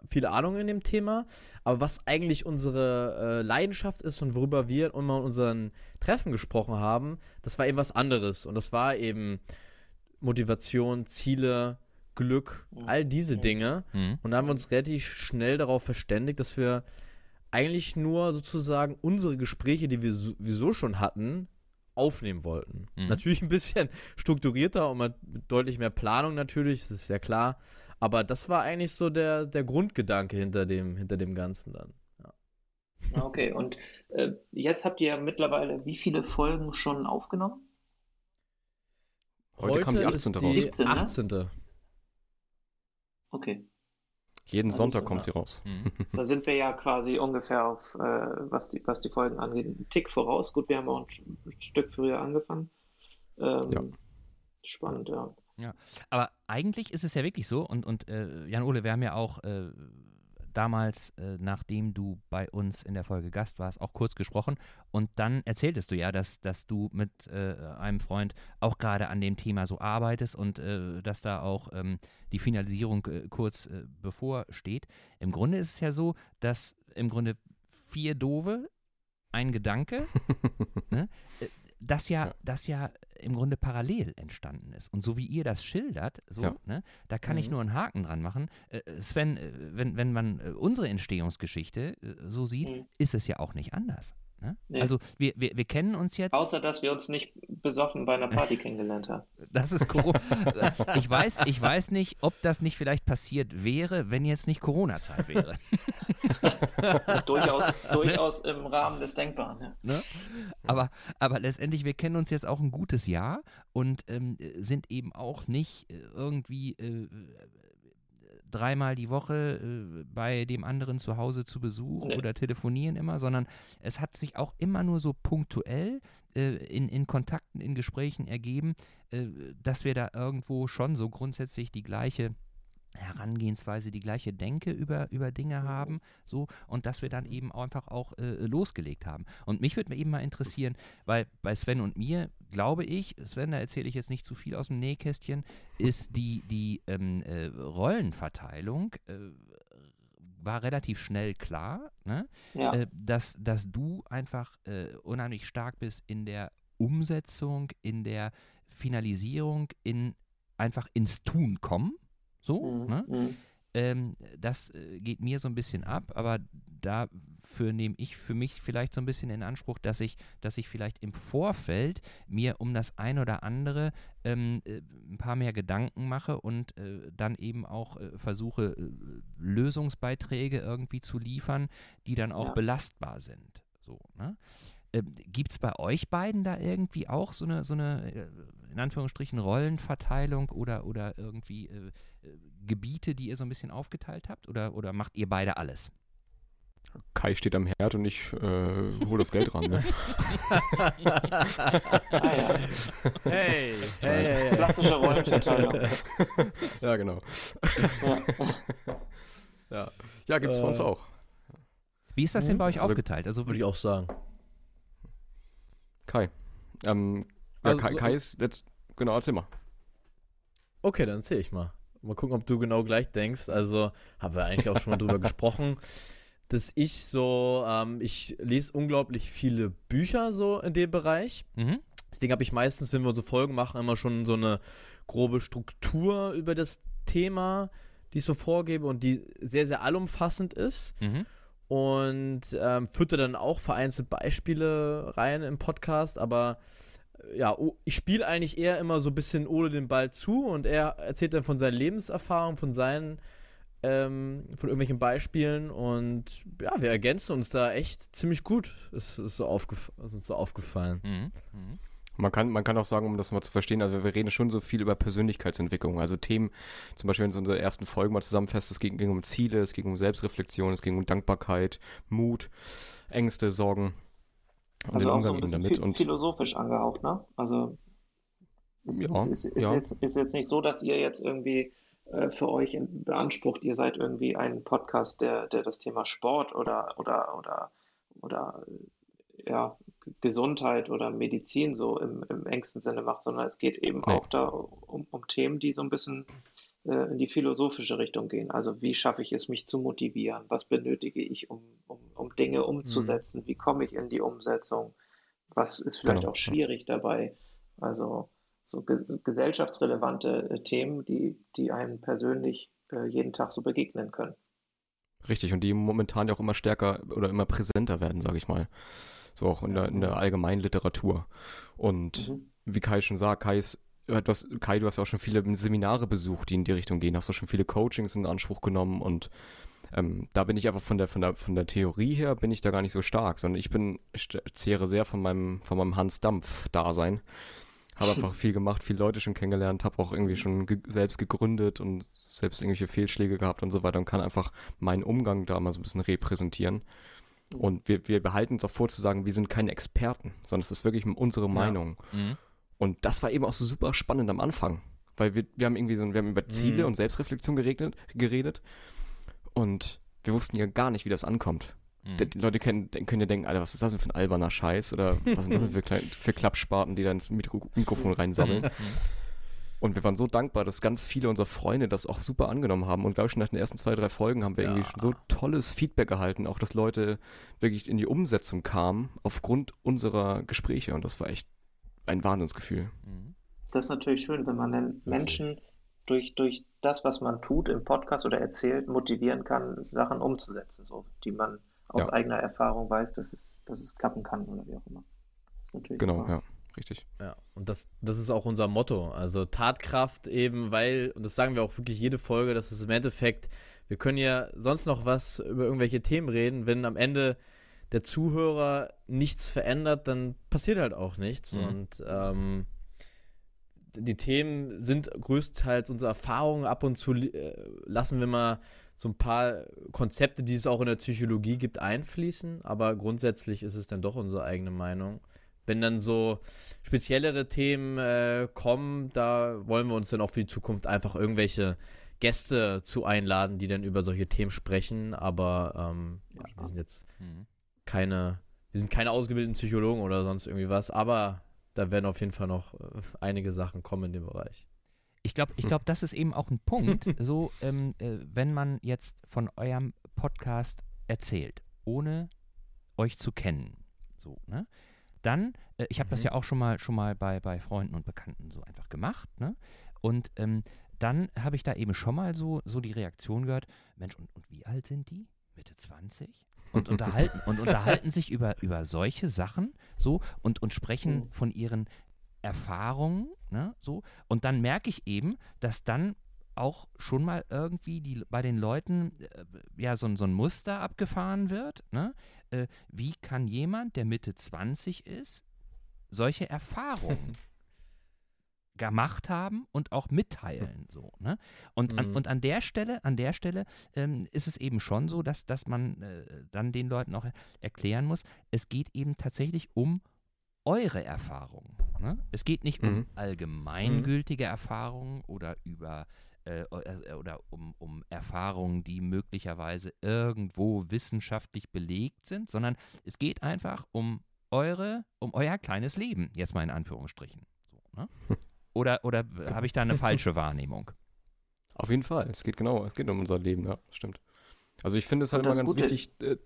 Speaker 2: viele Ahnung in dem Thema, aber was eigentlich unsere äh, Leidenschaft ist und worüber wir immer in unseren Treffen gesprochen haben, das war eben was anderes. Und das war eben Motivation, Ziele, Glück,
Speaker 4: Mhm.
Speaker 2: all diese
Speaker 4: Mhm.
Speaker 2: Dinge.
Speaker 1: Mhm.
Speaker 2: Und da haben wir uns relativ schnell darauf verständigt, dass wir eigentlich nur sozusagen unsere Gespräche, die wir sowieso schon hatten, aufnehmen wollten.
Speaker 1: Mhm.
Speaker 2: Natürlich ein bisschen (laughs) strukturierter und mit deutlich mehr Planung natürlich, das ist ja klar. Aber das war eigentlich so der, der Grundgedanke hinter dem, hinter dem Ganzen dann.
Speaker 4: Okay, und äh, jetzt habt ihr mittlerweile wie viele Folgen schon aufgenommen?
Speaker 3: Heute kam die 18.
Speaker 2: ist
Speaker 3: raus.
Speaker 2: die
Speaker 4: 17, ne?
Speaker 2: 18.
Speaker 4: Okay,
Speaker 3: Jeden
Speaker 4: Alles
Speaker 3: Sonntag kommt sie raus.
Speaker 1: Mhm. (laughs)
Speaker 4: da sind wir ja quasi ungefähr auf, äh, was, die, was die Folgen angeht, einen Tick voraus. Gut, wir haben auch ein, ein Stück früher angefangen. Ähm,
Speaker 3: Ja.
Speaker 4: Spannend, ja.
Speaker 1: Aber eigentlich ist es ja wirklich so, und, und äh, Jan-Ole, wir haben ja auch äh, damals, äh, nachdem du bei uns in der Folge Gast warst, auch kurz gesprochen. Und dann erzähltest du ja, dass, dass du mit äh, einem Freund auch gerade an dem Thema so arbeitest und äh, dass da auch ähm, die Finalisierung äh, kurz äh, bevorsteht. Im Grunde ist es ja so, dass im Grunde vier Dove, ein Gedanke, (laughs) ne, äh, das ja,
Speaker 3: Ja.
Speaker 1: das ja im Grunde parallel entstanden ist. Und so wie ihr das schildert, so,
Speaker 3: Ja.
Speaker 1: ne, da kann ich
Speaker 2: Mhm.
Speaker 1: nur einen Haken dran machen. Äh, Sven, äh, wenn, wenn man äh, unsere Entstehungsgeschichte äh, so sieht,
Speaker 4: Mhm.
Speaker 1: ist es ja auch nicht anders. Ne?
Speaker 4: Nee.
Speaker 1: Also wir, wir, wir kennen uns jetzt.
Speaker 4: Außer, dass wir uns nicht besoffen bei einer Party (laughs) kennengelernt haben.
Speaker 1: Das ist Corona. (laughs) ich, weiß, ich weiß nicht, ob das nicht vielleicht passiert wäre, wenn jetzt nicht Corona-Zeit wäre. (laughs)
Speaker 4: durchaus, durchaus im Rahmen des Denkbaren. Ja.
Speaker 1: Ne? Aber, aber letztendlich, wir kennen uns jetzt auch ein gutes Jahr und ähm, sind eben auch nicht äh, irgendwie äh, dreimal die Woche äh, bei dem anderen zu Hause zu Besuch
Speaker 4: Nee.
Speaker 1: oder telefonieren immer, sondern es hat sich auch immer nur so punktuell äh, in, in Kontakten, in Gesprächen ergeben, äh, dass wir da irgendwo schon so grundsätzlich die gleiche Herangehensweise, die gleiche Denke über, über Dinge haben, so, und dass wir dann eben auch einfach auch äh, losgelegt haben. Und mich würde mir eben mal interessieren, weil bei Sven und mir, glaube ich, Sven, da erzähle ich jetzt nicht zu viel aus dem Nähkästchen, ist die, die ähm, äh, Rollenverteilung äh, war relativ schnell klar, ne?
Speaker 4: Ja.
Speaker 1: äh, dass, dass du einfach äh, unheimlich stark bist in der Umsetzung, in der Finalisierung, in einfach ins Tun kommen. So,
Speaker 4: Mhm,
Speaker 1: ne?
Speaker 4: mhm.
Speaker 1: Ähm, das äh, geht mir so ein bisschen ab, aber dafür nehme ich für mich vielleicht so ein bisschen in Anspruch, dass ich, dass ich vielleicht im Vorfeld mir um das ein oder andere ähm, äh, ein paar mehr Gedanken mache und äh, dann eben auch äh, versuche, äh, Lösungsbeiträge irgendwie zu liefern, die dann auch
Speaker 4: Ja.
Speaker 1: belastbar sind. So, ne? Ähm, Gibt es bei euch beiden da irgendwie auch so eine, so eine äh, in Anführungsstrichen, Rollenverteilung oder, oder irgendwie äh, äh, Gebiete, die ihr so ein bisschen aufgeteilt habt? Oder, oder macht ihr beide alles?
Speaker 3: Kai steht am Herd und ich äh, hole das Geld ran. Ne? (laughs)
Speaker 2: Hey, hey, hey.
Speaker 4: Klassische Rollenverteilung. (laughs)
Speaker 3: ja, genau.
Speaker 4: Ja.
Speaker 3: Ja, gibt es bei uns
Speaker 2: Äh,
Speaker 3: auch.
Speaker 1: Wie ist das denn bei euch
Speaker 3: Also,
Speaker 1: aufgeteilt? Also
Speaker 2: Würde ich auch sagen.
Speaker 3: Kai. Ähm, ja,
Speaker 2: Also
Speaker 3: Kai,
Speaker 2: so-
Speaker 3: Kai ist jetzt, genau, erzähl mal.
Speaker 2: Okay, dann erzähl ich mal. Mal gucken, ob du genau gleich denkst. Also, haben wir eigentlich auch schon mal drüber (laughs) gesprochen, dass ich so, ähm, ich lese unglaublich viele Bücher so in dem Bereich.
Speaker 1: Mhm.
Speaker 2: Deswegen habe ich meistens, wenn wir unsere Folgen machen, immer schon so eine grobe Struktur über das Thema, die ich so vorgebe und die sehr, sehr allumfassend ist.
Speaker 1: Mhm.
Speaker 2: Und ähm, führte dann auch vereinzelt Beispiele rein im Podcast, aber äh, ja, o- ich spiele eigentlich eher immer so ein bisschen Ole den Ball zu und er erzählt dann von seinen Lebenserfahrungen, von seinen, ähm, von irgendwelchen Beispielen und ja, wir ergänzen uns da echt ziemlich gut, ist, ist, so, aufgef ist uns so aufgefallen.
Speaker 1: Mhm. Mhm.
Speaker 3: Man kann, man kann auch sagen, um das mal zu verstehen, also wir reden schon so viel über Persönlichkeitsentwicklung, also Themen, zum Beispiel wenn es unsere ersten Folgen mal zusammenfasst, es ging, ging um Ziele, es ging um Selbstreflexion, es ging um Dankbarkeit, Mut, Ängste, Sorgen und
Speaker 4: Also
Speaker 3: den
Speaker 4: auch so ein bisschen
Speaker 3: damit.
Speaker 4: philosophisch angehaucht, ne? Also ist,
Speaker 3: Ja,
Speaker 4: ist, ist,
Speaker 3: ja.
Speaker 4: Jetzt, ist jetzt nicht so, dass ihr jetzt irgendwie äh, für euch in, beansprucht, ihr seid irgendwie ein Podcast, der, der das Thema Sport oder oder oder oder äh, ja, Gesundheit oder Medizin so im, im engsten Sinne macht, sondern es geht eben
Speaker 3: Nee.
Speaker 4: auch da um, um Themen, die so ein bisschen äh, in die philosophische Richtung gehen. Also wie schaffe ich es, mich zu motivieren? Was benötige ich, um, um, um Dinge umzusetzen? Wie komme ich in die Umsetzung? Was ist vielleicht
Speaker 3: Genau,
Speaker 4: auch schwierig dabei? Also so ge gesellschaftsrelevante äh, Themen, die, die einem persönlich äh, jeden Tag so begegnen können.
Speaker 3: Richtig, und die momentan ja auch immer stärker oder immer präsenter werden, sage ich mal. So auch in der, in der allgemeinen Literatur. Und mhm. wie Kai schon sagt, Kai ist du hast, Kai, du hast ja auch schon viele Seminare besucht, die in die Richtung gehen. Hast du schon viele Coachings in Anspruch genommen und ähm, da bin ich einfach von der, von der, von der Theorie her bin ich da gar nicht so stark, sondern ich bin, ich zehre sehr von meinem, von meinem Hans-Dampf-Dasein. Habe (laughs) einfach viel gemacht, viele Leute schon kennengelernt, habe auch irgendwie schon ge selbst gegründet und selbst irgendwelche Fehlschläge gehabt und so weiter und kann einfach meinen Umgang da mal so ein bisschen repräsentieren. Und wir, wir behalten uns auch vor zu sagen, wir sind keine Experten, sondern es ist wirklich unsere Meinung. Ja. Mhm. Und das war eben auch so super spannend am Anfang. Weil wir, wir haben irgendwie so, wir haben über Ziele mhm. und Selbstreflexion geredet, geredet und wir wussten ja gar nicht, wie das ankommt. Mhm. Die Leute können, können ja denken, Alter, was ist das denn für ein alberner Scheiß? Oder was sind das denn für, für Klappspaten, die da ins Mikro Mikrofon reinsammeln? (laughs) Und wir waren so dankbar, dass ganz viele unserer Freunde das auch super angenommen haben. Und glaube ich, nach den ersten zwei, drei Folgen haben wir ja. irgendwie schon so tolles Feedback erhalten, auch dass Leute wirklich in die Umsetzung kamen aufgrund unserer Gespräche. Und das war echt ein Wahnsinnsgefühl.
Speaker 4: Mhm. Das ist natürlich schön, wenn man den Menschen durch, durch das, was man tut im Podcast oder erzählt, motivieren kann, Sachen umzusetzen, so, die man aus ja. eigener Erfahrung weiß, dass es, dass es klappen kann oder wie auch immer.
Speaker 3: Das ist natürlich genau, super. ja. Richtig.
Speaker 2: Ja, und das, das ist auch unser Motto. Also Tatkraft eben, weil, und das sagen wir auch wirklich jede Folge, dass es im Endeffekt, wir können ja sonst noch was über irgendwelche Themen reden, wenn am Ende der Zuhörer nichts verändert, dann passiert halt auch nichts. Mhm. Und ähm, die Themen sind größtenteils unsere Erfahrungen. Ab und zu äh, lassen wir mal so ein paar Konzepte, die es auch in der Psychologie gibt, einfließen. Aber grundsätzlich ist es dann doch unsere eigene Meinung. Wenn dann so speziellere Themen äh, kommen, da wollen wir uns dann auch für die Zukunft einfach irgendwelche Gäste zu einladen, die dann über solche Themen sprechen. Aber ähm, ja, wir sind jetzt mhm. keine, wir sind keine ausgebildeten Psychologen oder sonst irgendwie was. Aber da werden auf jeden Fall noch äh, einige Sachen kommen in dem Bereich.
Speaker 1: Ich glaube, ich glaub, das ist eben auch ein Punkt, (laughs) so, ähm, äh, wenn man jetzt von eurem Podcast erzählt, ohne euch zu kennen, so, ne? Dann, äh, ich habe mhm. das ja auch schon mal, schon mal bei, bei Freunden und Bekannten so einfach gemacht, ne? Und ähm, dann habe ich da eben schon mal so, so die Reaktion gehört, Mensch, und, und wie alt sind die? Mitte 20? und unterhalten und (laughs) unterhalten sich über, über solche Sachen so und, und sprechen mhm. von ihren Erfahrungen, ne, so. Und dann merke ich eben, dass dann auch schon mal irgendwie die, bei den Leuten äh, ja so, so ein Muster abgefahren wird. Ne? Äh, wie kann jemand, der Mitte 20 ist, solche Erfahrungen (laughs) gemacht haben und auch mitteilen. So, ne? Und, mhm. an, und an der Stelle, an der Stelle ähm, ist es eben schon so, dass, dass man äh, dann den Leuten auch erklären muss, es geht eben tatsächlich um eure Erfahrungen. Ne? Es geht nicht mhm. um allgemeingültige mhm. Erfahrungen oder über äh, äh, oder um, um Erfahrungen, die möglicherweise irgendwo wissenschaftlich belegt sind, sondern es geht einfach um eure, um euer kleines Leben, jetzt mal in Anführungsstrichen. So, ne? (laughs) Oder, oder habe ich da eine falsche Wahrnehmung?
Speaker 3: Auf jeden Fall. Es geht genau, es geht um unser Leben, ja, stimmt. Also ich finde es halt immer ganz Gute, wichtig, äh,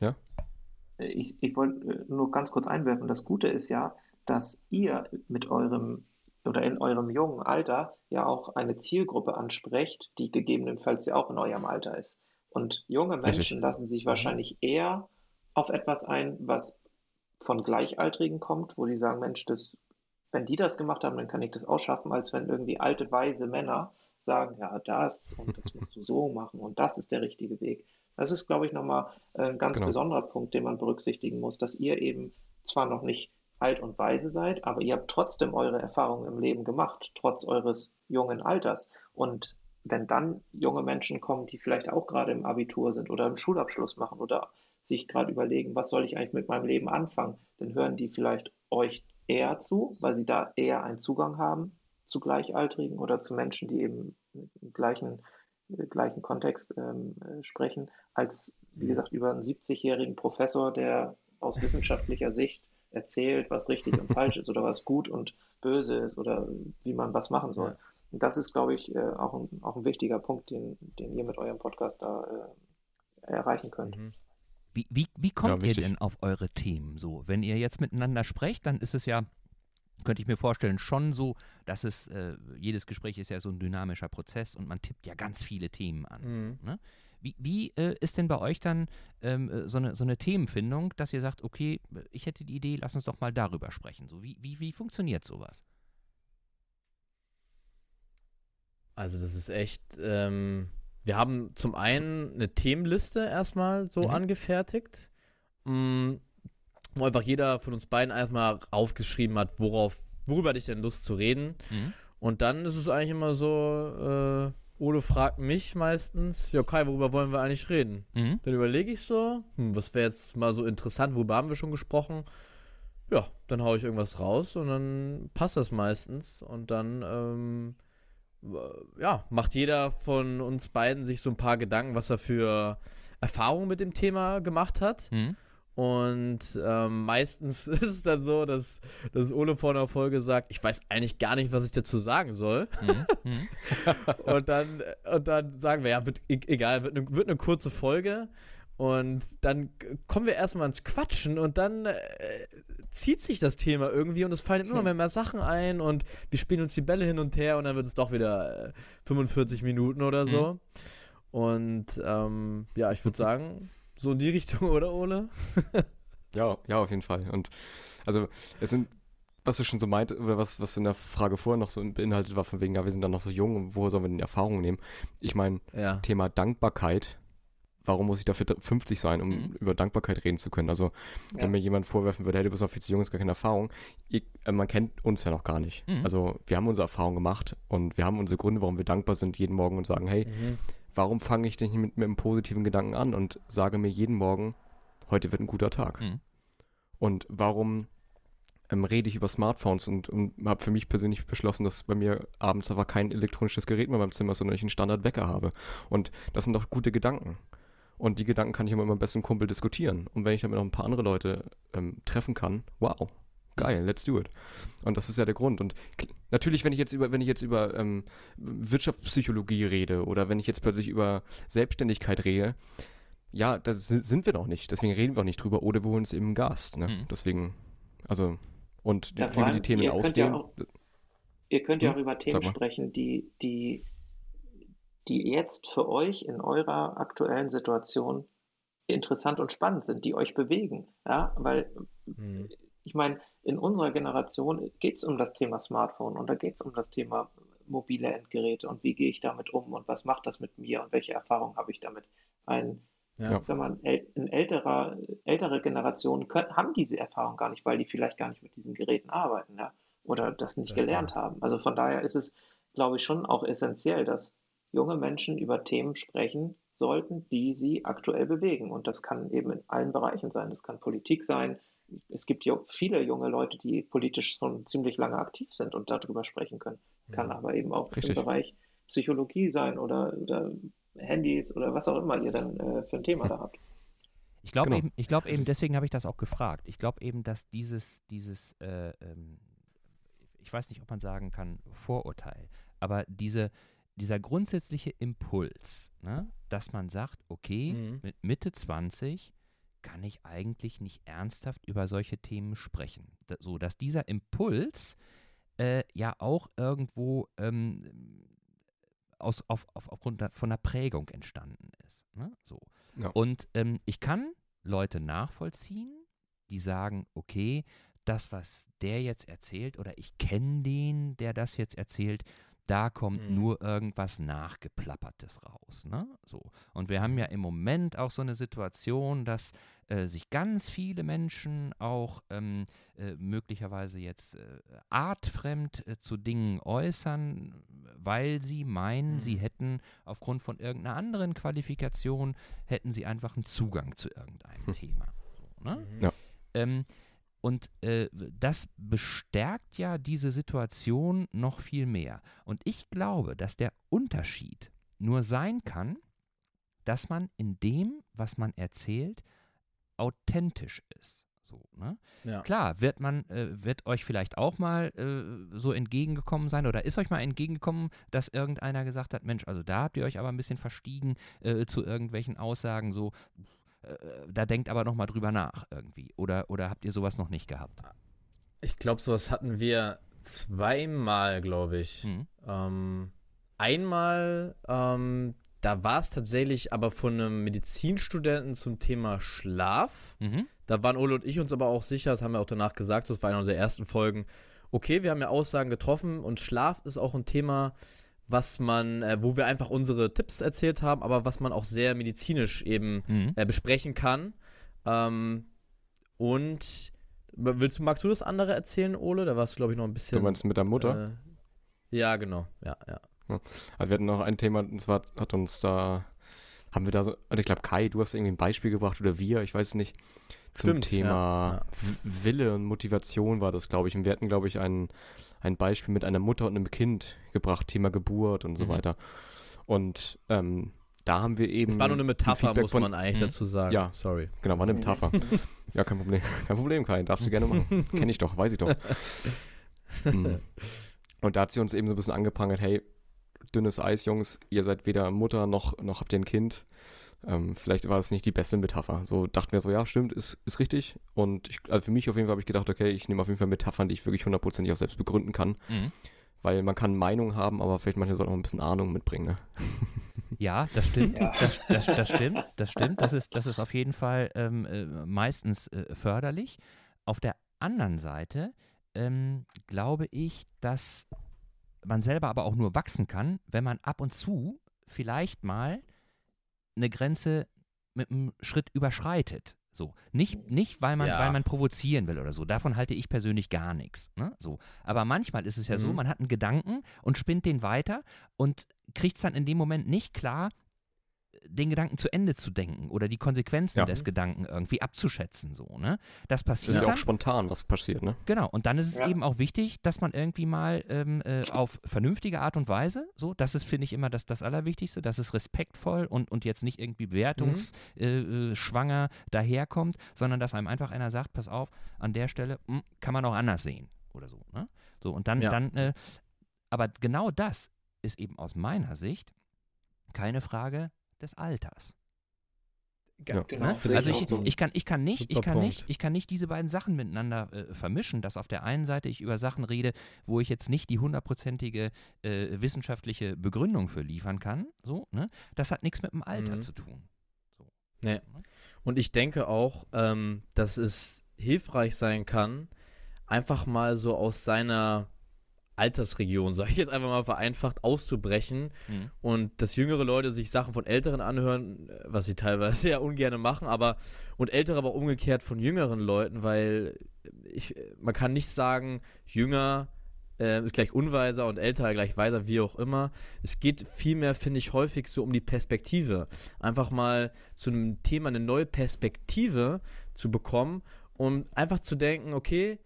Speaker 3: ja?
Speaker 4: Ich, ich wollte äh, nur ganz kurz einwerfen, das Gute ist ja, dass ihr mit eurem oder in eurem jungen Alter ja auch eine Zielgruppe ansprecht, die gegebenenfalls ja auch in eurem Alter ist. Und junge Menschen lassen sich wahrscheinlich eher auf etwas ein, was von Gleichaltrigen kommt, wo die sagen, Mensch, das wenn die das gemacht haben, dann kann ich das auch schaffen, als wenn irgendwie alte, weise Männer sagen, ja, das und das musst du so (laughs) machen und das ist der richtige Weg. Das ist, glaube ich, nochmal ein ganz genau. besonderer Punkt, den man berücksichtigen muss, dass ihr eben zwar noch nicht alt und weise seid, aber ihr habt trotzdem eure Erfahrungen im Leben gemacht, trotz eures jungen Alters. Und wenn dann junge Menschen kommen, die vielleicht auch gerade im Abitur sind oder im Schulabschluss machen oder sich gerade überlegen, was soll ich eigentlich mit meinem Leben anfangen, dann hören die vielleicht euch eher zu, weil sie da eher einen Zugang haben zu Gleichaltrigen oder zu Menschen, die eben im gleichen, im gleichen Kontext ähm, äh, sprechen, als, wie gesagt, über einen 70-jährigen Professor, der aus wissenschaftlicher Sicht erzählt, was richtig und falsch ist oder was gut und böse ist oder wie man was machen soll. Und das ist, glaube ich, äh, auch, ein, auch ein wichtiger Punkt, den, den ihr mit eurem Podcast da äh, erreichen könnt. Mhm.
Speaker 1: Wie, wie, wie kommt ja, ihr denn auf eure Themen so? Wenn ihr jetzt miteinander sprecht, dann ist es ja, könnte ich mir vorstellen, schon so, dass es, äh, jedes Gespräch ist ja so ein dynamischer Prozess und man tippt ja ganz viele Themen an. Mhm. Ne? Wie, wie äh, ist denn bei euch dann ähm, äh, so, eine, so eine Themenfindung, dass ihr sagt, okay, ich hätte die Idee, lass uns doch mal darüber sprechen. So, wie, wie, wie funktioniert sowas?
Speaker 2: Also das ist echt, ähm, wir haben zum einen eine Themenliste erstmal so
Speaker 1: Mhm.
Speaker 2: angefertigt, mh, wo einfach jeder von uns beiden erstmal aufgeschrieben hat, worauf, worüber hatte ich denn Lust zu reden.
Speaker 1: Mhm.
Speaker 2: Und dann ist es eigentlich immer so, äh, Ole fragt mich meistens, ja Kai, worüber wollen wir eigentlich reden?
Speaker 1: Mhm.
Speaker 2: Dann überlege ich so, hm, was wäre jetzt mal so interessant, worüber haben wir schon gesprochen? Ja, dann haue ich irgendwas raus und dann passt das meistens. Und dann, ähm, äh, ja, macht jeder von uns beiden sich so ein paar Gedanken, was er für Erfahrungen mit dem Thema gemacht hat.
Speaker 1: Mhm.
Speaker 2: Und ähm, meistens (laughs) ist es dann so, dass, dass Ole vor einer Folge sagt, ich weiß eigentlich gar nicht, was ich dazu sagen soll.
Speaker 1: Mhm. Mhm. (laughs)
Speaker 2: und, dann, und dann sagen wir, ja, wird, e- egal, wird eine, wird eine kurze Folge. Und dann kommen wir erstmal ins Quatschen und dann äh, zieht sich das Thema irgendwie und es fallen immer mehr, mehr Sachen ein und wir spielen uns die Bälle hin und her und dann wird es doch wieder äh, 45 Minuten oder so. Und ähm, ja, ich würde sagen, so in die Richtung, (laughs) oder Ole?
Speaker 3: Ja, ja, auf jeden Fall. Und also es sind, was du schon so meint, oder was, was in der Frage vorher noch so beinhaltet war, von wegen, ja, wir sind dann noch so jung und woher sollen wir denn Erfahrungen nehmen? Ich meine,
Speaker 2: Ja.
Speaker 3: Thema Dankbarkeit, warum muss ich dafür 50 sein, um
Speaker 1: Mhm.
Speaker 3: über Dankbarkeit reden zu können? Also,
Speaker 4: Ja.
Speaker 3: wenn mir jemand vorwerfen würde, hey, du bist noch viel zu jung, hast gar keine Erfahrung, ich, äh, man kennt uns ja noch gar nicht.
Speaker 1: Mhm.
Speaker 3: Also, wir haben unsere Erfahrung gemacht und wir haben unsere Gründe, warum wir dankbar sind jeden Morgen und sagen, hey,
Speaker 2: Mhm.
Speaker 3: Warum fange ich denn nicht mit, mit einem positiven Gedanken an und sage mir jeden Morgen, heute wird ein guter Tag?
Speaker 1: Mhm.
Speaker 3: Und warum ähm, rede ich über Smartphones und, und habe für mich persönlich beschlossen, dass bei mir abends einfach kein elektronisches Gerät mehr beim Zimmer ist, sondern ich einen Standardwecker habe. Und das sind doch gute Gedanken. Und die Gedanken kann ich immer mit meinem besten Kumpel diskutieren. Und wenn ich damit noch ein paar andere Leute ähm, treffen kann, wow, geil, let's do it. Und das ist ja der Grund. Und natürlich, wenn ich jetzt über, wenn ich jetzt über ähm, Wirtschaftspsychologie rede oder wenn ich jetzt plötzlich über Selbstständigkeit rede, ja, da si- sind wir noch nicht. Deswegen reden wir auch nicht drüber oder wir holen uns eben einen Gast. Ne?
Speaker 1: Mhm.
Speaker 3: Deswegen, also, und
Speaker 4: Ja,
Speaker 3: wie wir die Themen auswählen.
Speaker 4: ja auch- Ihr könnt ja
Speaker 3: Hm?
Speaker 4: auch über Themen sprechen, die, die, die jetzt für euch in eurer aktuellen Situation interessant und spannend sind, die euch bewegen. Ja, weil
Speaker 2: Mhm.
Speaker 4: Ich meine, in unserer Generation geht es um das Thema Smartphone und da geht es um das Thema mobile Endgeräte und wie gehe ich damit um und was macht das mit mir und welche Erfahrungen habe ich damit. Ein,
Speaker 2: Ja.
Speaker 4: ich sag mal, ein, äl- ein älterer, ältere Generationen haben diese Erfahrung gar nicht, weil die vielleicht gar nicht mit diesen Geräten arbeiten, ja, oder das nicht
Speaker 2: Das
Speaker 4: gelernt haben. Also von daher ist es, glaube ich, schon auch essentiell, dass junge Menschen über Themen sprechen sollten, die sie aktuell bewegen. Und das kann eben in allen Bereichen sein. Das kann Politik sein. Es gibt ja viele junge Leute, die politisch schon ziemlich lange aktiv sind und darüber sprechen können. Es kann
Speaker 2: Mhm.
Speaker 4: aber eben auch
Speaker 3: Richtig.
Speaker 4: im Bereich Psychologie sein oder, oder Handys oder was auch immer ihr dann äh, für ein Thema da habt.
Speaker 1: Ich glaube
Speaker 3: Genau.
Speaker 1: eben, ich glaube eben,
Speaker 3: Also-
Speaker 1: deswegen habe ich das auch gefragt. Ich glaube eben, dass dieses, dieses, äh, ähm, ich weiß nicht, ob man sagen kann, Vorurteil, aber diese, dieser grundsätzliche Impuls, ne, dass man sagt, okay,
Speaker 2: Mhm.
Speaker 1: mit Mitte 20 kann ich eigentlich nicht ernsthaft über solche Themen sprechen. Da, so, dass dieser Impuls äh, ja auch irgendwo ähm, aus, auf, auf, aufgrund der, von der Prägung entstanden ist. Ne? So.
Speaker 3: Ja.
Speaker 1: Und ähm, ich kann Leute nachvollziehen, die sagen, okay, das, was der jetzt erzählt, oder ich kenne den, der das jetzt erzählt, da kommt
Speaker 2: Mhm.
Speaker 1: nur irgendwas Nachgeplappertes raus. Ne? So. Und wir haben ja im Moment auch so eine Situation, dass äh, sich ganz viele Menschen auch ähm, äh, möglicherweise jetzt äh, artfremd äh, zu Dingen äußern, weil sie meinen, sie
Speaker 2: Mhm.
Speaker 1: hätten aufgrund von irgendeiner anderen Qualifikation, hätten sie einfach einen Zugang zu irgendeinem
Speaker 3: Hm. (laughs)
Speaker 1: Thema. So, ne?
Speaker 2: Mhm.
Speaker 3: Ja.
Speaker 1: Ähm, und äh, das bestärkt ja diese Situation noch viel mehr. Und ich glaube, dass der Unterschied nur sein kann, dass man in dem, was man erzählt, authentisch ist. So, ne?
Speaker 2: Ja.
Speaker 1: Klar, wird man, äh, wird euch vielleicht auch mal äh, so entgegengekommen sein oder ist euch mal entgegengekommen, dass irgendeiner gesagt hat, Mensch, also da habt ihr euch aber ein bisschen verstiegen äh, zu irgendwelchen Aussagen, so, äh, da denkt aber noch mal drüber nach irgendwie. Oder, oder habt ihr sowas noch nicht gehabt?
Speaker 2: Ich glaube, sowas hatten wir zweimal, glaube ich.
Speaker 1: Mhm.
Speaker 2: Ähm, einmal, ähm, da war es tatsächlich aber von einem Medizinstudenten zum Thema Schlaf.
Speaker 1: Mhm.
Speaker 2: Da waren Ole und ich uns aber auch sicher, das haben wir auch danach gesagt, das war eine unserer ersten Folgen. Okay, wir haben ja Aussagen getroffen und Schlaf ist auch ein Thema, was man, äh, wo wir einfach unsere Tipps erzählt haben, aber was man auch sehr medizinisch eben
Speaker 1: Mhm.
Speaker 2: äh, besprechen kann. Ähm, und willst du, magst du das andere erzählen, Ole? Da warst du, glaube ich, noch ein bisschen.
Speaker 3: Du meinst mit der Mutter?
Speaker 2: Äh, ja, genau. Ja, ja.
Speaker 3: Also wir hatten noch ein Thema, und zwar hat uns da, haben wir da so, also ich glaube Kai, du hast irgendwie ein Beispiel gebracht oder wir, ich weiß es nicht, zum
Speaker 2: Stimmt,
Speaker 3: Thema
Speaker 2: ja, ja.
Speaker 3: Wille und Motivation war das, glaube ich. Und wir hatten, glaube ich, ein, ein Beispiel mit einer Mutter und einem Kind gebracht, Thema Geburt und so
Speaker 1: Mhm.
Speaker 3: weiter. Und ähm, da haben wir eben.
Speaker 2: Es war nur eine Metapher,
Speaker 3: Feedback
Speaker 2: muss
Speaker 3: von-
Speaker 2: man eigentlich
Speaker 1: Mhm.
Speaker 2: dazu sagen.
Speaker 3: Ja.
Speaker 2: sorry.
Speaker 3: Genau, war eine Metapher. (laughs) ja, kein Problem. (laughs) Kein Problem, Kai. Darfst du gerne machen. Kenne ich doch, weiß ich doch. (laughs) Mhm. Und da hat sie uns eben so ein bisschen angeprangert, hey, dünnes Eis, Jungs, ihr seid weder Mutter noch, noch habt ihr ein Kind. Ähm, vielleicht war das nicht die beste Metapher. So dachten wir so, ja, stimmt, ist, ist richtig. Und ich, also für mich auf jeden Fall habe ich gedacht, okay, ich nehme auf jeden Fall Metaphern, die ich wirklich hundertprozentig auch selbst begründen kann.
Speaker 1: Mhm.
Speaker 3: Weil man kann Meinung haben, aber vielleicht manche sollten auch ein bisschen Ahnung mitbringen. Ne? (laughs)
Speaker 1: Ja, das stimmt.
Speaker 4: Ja.
Speaker 1: Das, das, das stimmt. Das stimmt. Das ist, das ist auf jeden Fall ähm, äh, meistens äh, förderlich. Auf der anderen Seite ähm, glaube ich, dass man selber aber auch nur wachsen kann, wenn man ab und zu vielleicht mal eine Grenze mit einem Schritt überschreitet. So. Nicht, nicht weil, man,
Speaker 2: Ja.
Speaker 1: weil man provozieren will oder so. Davon halte ich persönlich gar nichts. Ne? So. Aber manchmal ist es ja so,
Speaker 2: Mhm.
Speaker 1: man hat einen Gedanken und spinnt den weiter und kriegt es dann in dem Moment nicht klar, den Gedanken zu Ende zu denken oder die Konsequenzen
Speaker 3: Ja.
Speaker 1: des Gedanken irgendwie abzuschätzen. So, ne? Das
Speaker 3: Das
Speaker 1: passiert
Speaker 3: ist ja
Speaker 1: dann.
Speaker 3: auch spontan, was passiert, ne?
Speaker 1: Genau, und dann ist es
Speaker 4: Ja.
Speaker 1: eben auch wichtig, dass man irgendwie mal ähm, äh, auf vernünftige Art und Weise, so, das ist, finde ich, immer das, das Allerwichtigste, dass es respektvoll und, und jetzt nicht irgendwie bewertungsschwanger äh, schwanger daherkommt, sondern dass einem einfach einer sagt, pass auf, an der Stelle hm, kann man auch anders sehen oder so. Ne? So, und dann,
Speaker 2: Ja.
Speaker 1: dann äh, aber genau das ist eben aus meiner Sicht keine Frage des Alters.
Speaker 3: Ja,
Speaker 4: Genau.
Speaker 1: Also ich,
Speaker 3: so.
Speaker 1: ich, kann, ich, kann nicht, ich, kann nicht, ich kann nicht diese beiden Sachen miteinander äh, vermischen, dass auf der einen Seite ich über Sachen rede, wo ich jetzt nicht die hundertprozentige äh, wissenschaftliche Begründung für liefern kann. So, ne? Das hat nichts mit dem Alter
Speaker 2: Mhm.
Speaker 1: zu tun.
Speaker 2: Nee. Und ich denke auch, ähm, dass es hilfreich sein kann, einfach mal so aus seiner Altersregion, sage ich jetzt einfach mal vereinfacht, auszubrechen
Speaker 1: Mhm.
Speaker 2: und dass jüngere Leute sich Sachen von Älteren anhören, was sie teilweise (laughs) ja ungern machen, aber und Ältere aber umgekehrt von jüngeren Leuten, weil ich, man kann nicht sagen, jünger äh, ist gleich unweiser und älter gleich weiser, wie auch immer. Es geht vielmehr, finde ich, häufig so um die Perspektive. Einfach mal zu einem Thema eine neue Perspektive zu bekommen, um einfach zu denken, okay,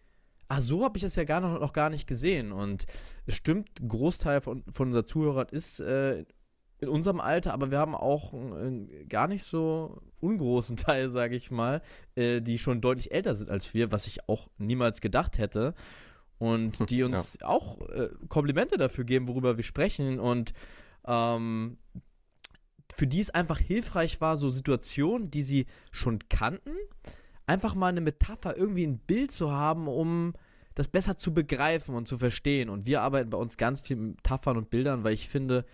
Speaker 2: ah, so habe ich das ja gar noch, noch gar nicht gesehen. Und es stimmt, ein Großteil von, von unserer Zuhörer ist äh, in unserem Alter, aber wir haben auch einen, gar nicht so ungroßen (laughs) Teil, sage ich mal, äh, die schon deutlich älter sind als wir, was ich auch niemals gedacht hätte. Und (laughs) die uns auch äh, Komplimente dafür geben, worüber wir sprechen. Und ähm, für die es einfach hilfreich war, so Situationen, die sie schon kannten, einfach mal eine Metapher, irgendwie ein Bild zu haben, um das besser zu begreifen und zu verstehen. Und wir arbeiten bei uns ganz viel mit Metaphern und Bildern, weil ich finde,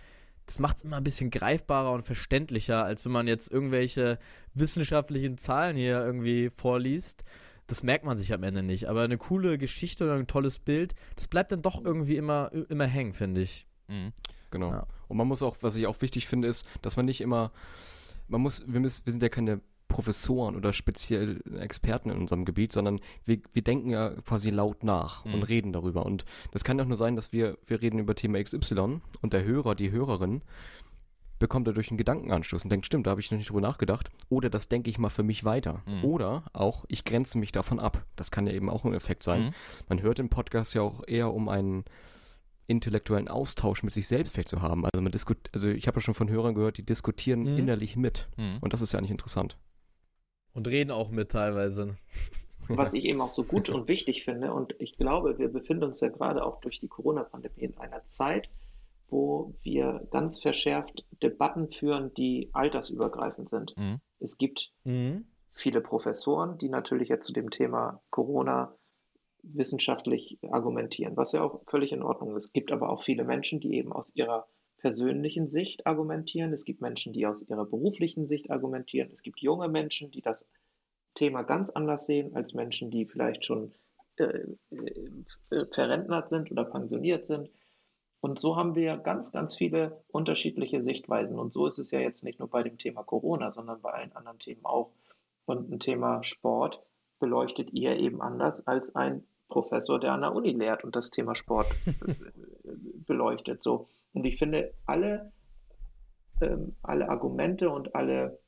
Speaker 2: das macht es immer ein bisschen greifbarer und verständlicher, als wenn man jetzt irgendwelche wissenschaftlichen Zahlen hier irgendwie vorliest. Das merkt man sich am Ende nicht. Aber eine coole Geschichte oder ein tolles Bild, das bleibt dann doch irgendwie immer, immer hängen, finde ich.
Speaker 1: Mhm.
Speaker 3: Genau.
Speaker 2: Ja.
Speaker 3: Und man muss auch, was ich auch wichtig finde, ist, dass man nicht immer, man muss, wir, müssen, wir sind ja keine Professoren oder speziell Experten in unserem Gebiet, sondern wir, wir denken ja quasi laut nach
Speaker 1: Mhm.
Speaker 3: und reden darüber. Und das kann doch nur sein, dass wir, wir reden über Thema XY und der Hörer, die Hörerin, bekommt dadurch einen Gedankenanstoß und denkt, stimmt, da habe ich noch nicht drüber nachgedacht. Oder das denke ich mal für mich weiter.
Speaker 1: Mhm.
Speaker 3: Oder auch, ich grenze mich davon ab. Das kann ja eben auch ein Effekt sein.
Speaker 1: Mhm.
Speaker 3: Man hört im Podcast ja auch eher um einen intellektuellen Austausch mit sich selbst vielleicht zu haben. Also man diskut also ich habe ja schon von Hörern gehört, die diskutieren
Speaker 2: Mhm.
Speaker 3: innerlich mit.
Speaker 1: Mhm.
Speaker 3: Und das ist ja eigentlich interessant.
Speaker 2: Und reden auch mit teilweise.
Speaker 4: Was ich eben auch so gut (laughs) und wichtig finde, und ich glaube, wir befinden uns ja gerade auch durch die Corona-Pandemie in einer Zeit, wo wir ganz verschärft Debatten führen, die altersübergreifend sind.
Speaker 1: Mhm.
Speaker 4: Es gibt
Speaker 2: Mhm.
Speaker 4: viele Professoren, die natürlich jetzt zu dem Thema Corona wissenschaftlich argumentieren, was ja auch völlig in Ordnung ist. Es gibt aber auch viele Menschen, die eben aus ihrer persönlichen Sicht argumentieren, es gibt Menschen, die aus ihrer beruflichen Sicht argumentieren, es gibt junge Menschen, die das Thema ganz anders sehen als Menschen, die vielleicht schon äh, äh, verrentnert sind oder pensioniert sind. Und so haben wir ganz, ganz viele unterschiedliche Sichtweisen. Und so ist es ja jetzt nicht nur bei dem Thema Corona, sondern bei allen anderen Themen auch. Und ein Thema Sport beleuchtet ihr eben anders als ein Professor, der an der Uni lehrt und das Thema Sport (laughs) beleuchtet. So. Und ich finde, alle, ähm, alle Argumente und alle,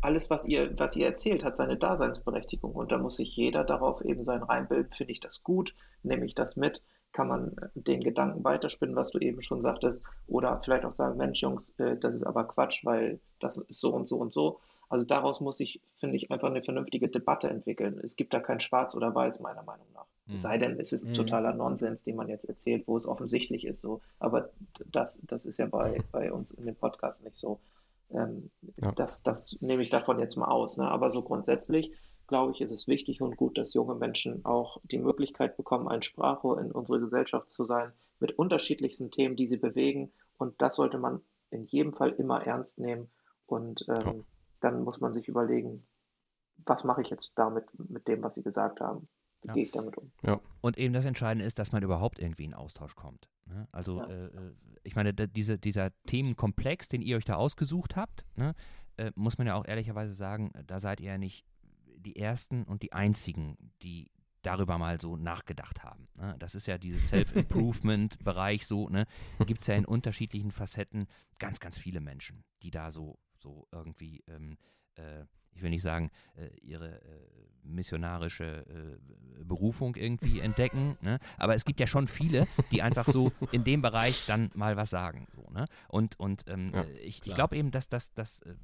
Speaker 4: alles, was ihr, was ihr erzählt, hat seine Daseinsberechtigung. Und da muss sich jeder darauf eben sein reinbilden. Finde ich das gut? Nehme ich das mit? Kann man den Gedanken weiterspinnen, was du eben schon sagtest? Oder vielleicht auch sagen, Mensch, Jungs, äh, das ist aber Quatsch, weil das ist so und so und so. Also daraus muss sich, finde ich, einfach eine vernünftige Debatte entwickeln. Es gibt da kein Schwarz oder Weiß, meiner Meinung nach. Mhm. Es sei denn, es ist mhm. totaler Nonsens, den man jetzt erzählt, wo es offensichtlich ist. So. Aber das, das ist ja bei, (laughs) bei uns in dem Podcast nicht so. Ähm, ja. das, das nehme ich davon jetzt mal aus. Ne? Aber so grundsätzlich, glaube ich, ist es wichtig und gut, dass junge Menschen auch die Möglichkeit bekommen, ein Sprachrohr in unserer Gesellschaft zu sein, mit unterschiedlichsten Themen, die sie bewegen. Und das sollte man in jedem Fall immer ernst nehmen. Und ähm, dann muss man sich überlegen, was mache ich jetzt damit, mit dem, was Sie gesagt haben? Wie ja. gehe ich damit um?
Speaker 1: Ja. Und eben das Entscheidende ist, dass man überhaupt irgendwie in Austausch kommt. Ne? Also, ja. äh, äh ich meine, diese, dieser Themenkomplex, den ihr euch da ausgesucht habt, ne, äh, muss man ja auch ehrlicherweise sagen, da seid ihr ja nicht die Ersten und die Einzigen, die darüber mal so nachgedacht haben. Ne? Das ist ja dieses (laughs) Self-Improvement-Bereich so, ne? Gibt es ja in unterschiedlichen Facetten ganz, ganz viele Menschen, die da so so irgendwie, ähm, äh, ich will nicht sagen, äh, ihre äh, missionarische äh, Berufung irgendwie (laughs) entdecken, ne? aber es gibt ja schon viele, die einfach so in dem Bereich dann mal was sagen. So, ne? Und, und ähm, ja, äh, ich, ich glaube eben, dass das, das äh,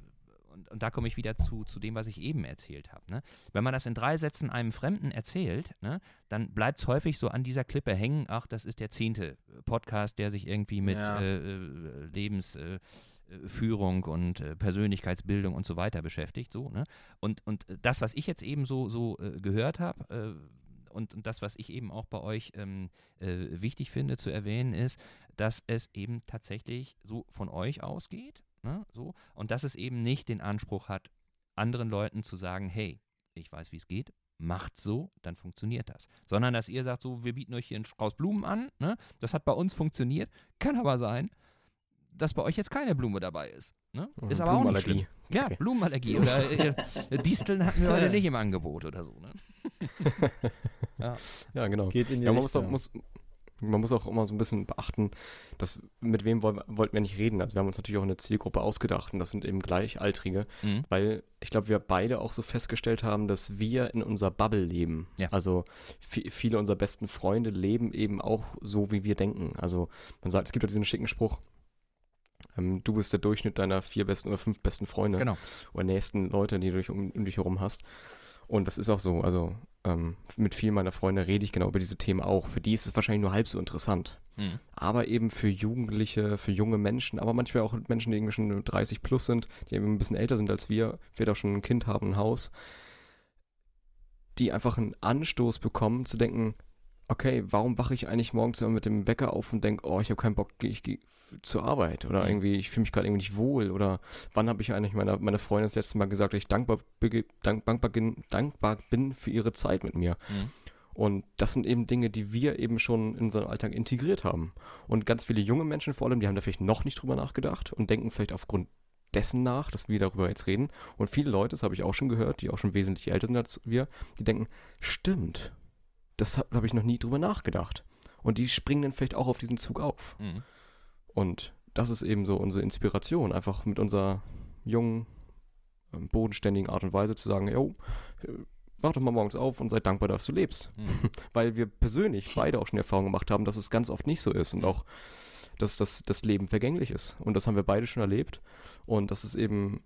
Speaker 1: und, und, da komme ich wieder zu, zu dem, was ich eben erzählt habe. Ne? Wenn man das in drei Sätzen einem Fremden erzählt, ne, dann bleibt es häufig so an dieser Klippe hängen, ach, das ist der zehnte Podcast, der sich irgendwie mit ja. äh, Lebens... Äh, äh, Führung und äh, Persönlichkeitsbildung und so weiter beschäftigt. So, ne? und, und das, was ich jetzt eben so, so äh, gehört habe, äh, und, und, das, was ich eben auch bei euch ähm, äh, wichtig finde zu erwähnen, ist, dass es eben tatsächlich so von euch ausgeht. Ne? So, und dass es eben nicht den Anspruch hat, anderen Leuten zu sagen, hey, ich weiß, wie es geht, macht so, dann funktioniert das. Sondern dass ihr sagt, so, wir bieten euch hier einen Strauß Blumen an, ne? das hat bei uns funktioniert, kann aber sein, dass bei euch jetzt keine Blume dabei ist. Ne? Mhm, ist aber auch nicht schlimm. Ja, okay. Blumenallergie. Oder (laughs) äh, Disteln hatten wir heute nicht im Angebot oder so. Ne? (laughs)
Speaker 3: ja. ja. genau. Geht in die ja, man, muss auch, muss, man muss auch immer so ein bisschen beachten, dass mit wem wollen, wollten wir nicht reden. Also wir haben uns natürlich auch eine Zielgruppe ausgedacht und das sind eben Gleichaltrige, mhm. weil ich glaube, wir beide auch so festgestellt haben, dass wir in unserer Bubble leben. Ja. Also viele unserer besten Freunde leben eben auch so, wie wir denken. Also man sagt, es gibt ja diesen schicken Spruch, ähm, du bist der Durchschnitt deiner vier besten oder fünf besten Freunde. Genau. Oder nächsten Leute, die du um, um dich herum hast. Und das ist auch so. Also ähm, mit vielen meiner Freunde rede ich genau über diese Themen auch. Für die ist es wahrscheinlich nur halb so interessant. Mhm. Aber eben für Jugendliche, für junge Menschen, aber manchmal auch Menschen, die irgendwie schon 30 plus sind, die eben ein bisschen älter sind als wir, vielleicht auch schon ein Kind haben, ein Haus, die einfach einen Anstoß bekommen zu denken, okay, warum wache ich eigentlich morgens immer mit dem Wecker auf und denke, oh, ich habe keinen Bock, ich gehe zur Arbeit oder mhm. irgendwie, ich fühle mich gerade irgendwie nicht wohl oder wann habe ich eigentlich meiner, meiner Freundin das letzte Mal gesagt, dass ich dankbar, dankbar, dankbar bin für ihre Zeit mit mir. Mhm. Und das sind eben Dinge, die wir eben schon in unseren Alltag integriert haben. Und ganz viele junge Menschen vor allem, die haben da vielleicht noch nicht drüber nachgedacht und denken vielleicht aufgrund dessen nach, dass wir darüber jetzt reden. Und viele Leute, das habe ich auch schon gehört, die auch schon wesentlich älter sind als wir, die denken, stimmt, das habe hab ich noch nie drüber nachgedacht. Und die springen dann vielleicht auch auf diesen Zug auf. Mhm. Und das ist eben so unsere Inspiration, einfach mit unserer jungen, ähm, bodenständigen Art und Weise zu sagen, yo, wach doch mal morgens auf und sei dankbar, dass du lebst. Mhm. (laughs) Weil wir persönlich beide auch schon Erfahrungen gemacht haben, dass es ganz oft nicht so ist und auch, dass das, das Leben vergänglich ist. Und das haben wir beide schon erlebt. Und das ist eben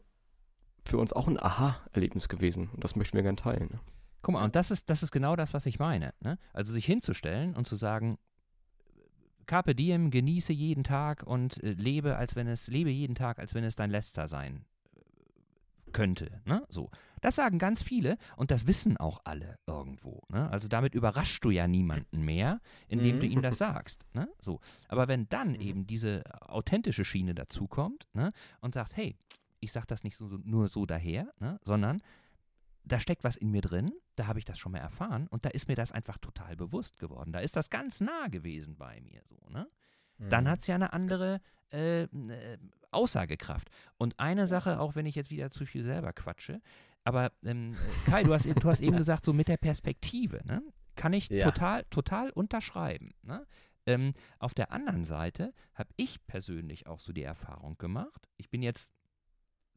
Speaker 3: für uns auch ein Aha-Erlebnis gewesen. Und das möchten wir gerne teilen. Ne?
Speaker 1: Guck mal, und das ist, das ist genau das, was ich meine. Ne? Also sich hinzustellen und zu sagen, Carpe diem, genieße jeden Tag und äh, lebe, als wenn es, lebe jeden Tag, als wenn es dein letzter sein äh, könnte. Ne? So. Das sagen ganz viele und das wissen auch alle irgendwo. Ne? Also damit überraschst du ja niemanden mehr, indem
Speaker 2: Mhm.
Speaker 1: du ihm das sagst. Ne? So. Aber wenn dann
Speaker 3: Mhm.
Speaker 1: eben diese authentische Schiene dazukommt ne? und sagt, hey, ich sag das nicht so, nur so daher, ne? sondern da steckt was in mir drin, da habe ich das schon mal erfahren und da ist mir das einfach total bewusst geworden. Da ist das ganz nah gewesen bei mir. So, ne? dann
Speaker 2: Mhm.
Speaker 1: hat es ja eine andere äh, äh, Aussagekraft. Und eine Sache, auch wenn ich jetzt wieder zu viel selber quatsche, aber ähm, äh, Kai, du hast, eben- du hast eben (laughs) gesagt, so mit der Perspektive, ne? kann ich
Speaker 2: Ja.
Speaker 1: total, total unterschreiben. Ne? Ähm, auf der anderen Seite habe ich persönlich auch so die Erfahrung gemacht. Ich bin jetzt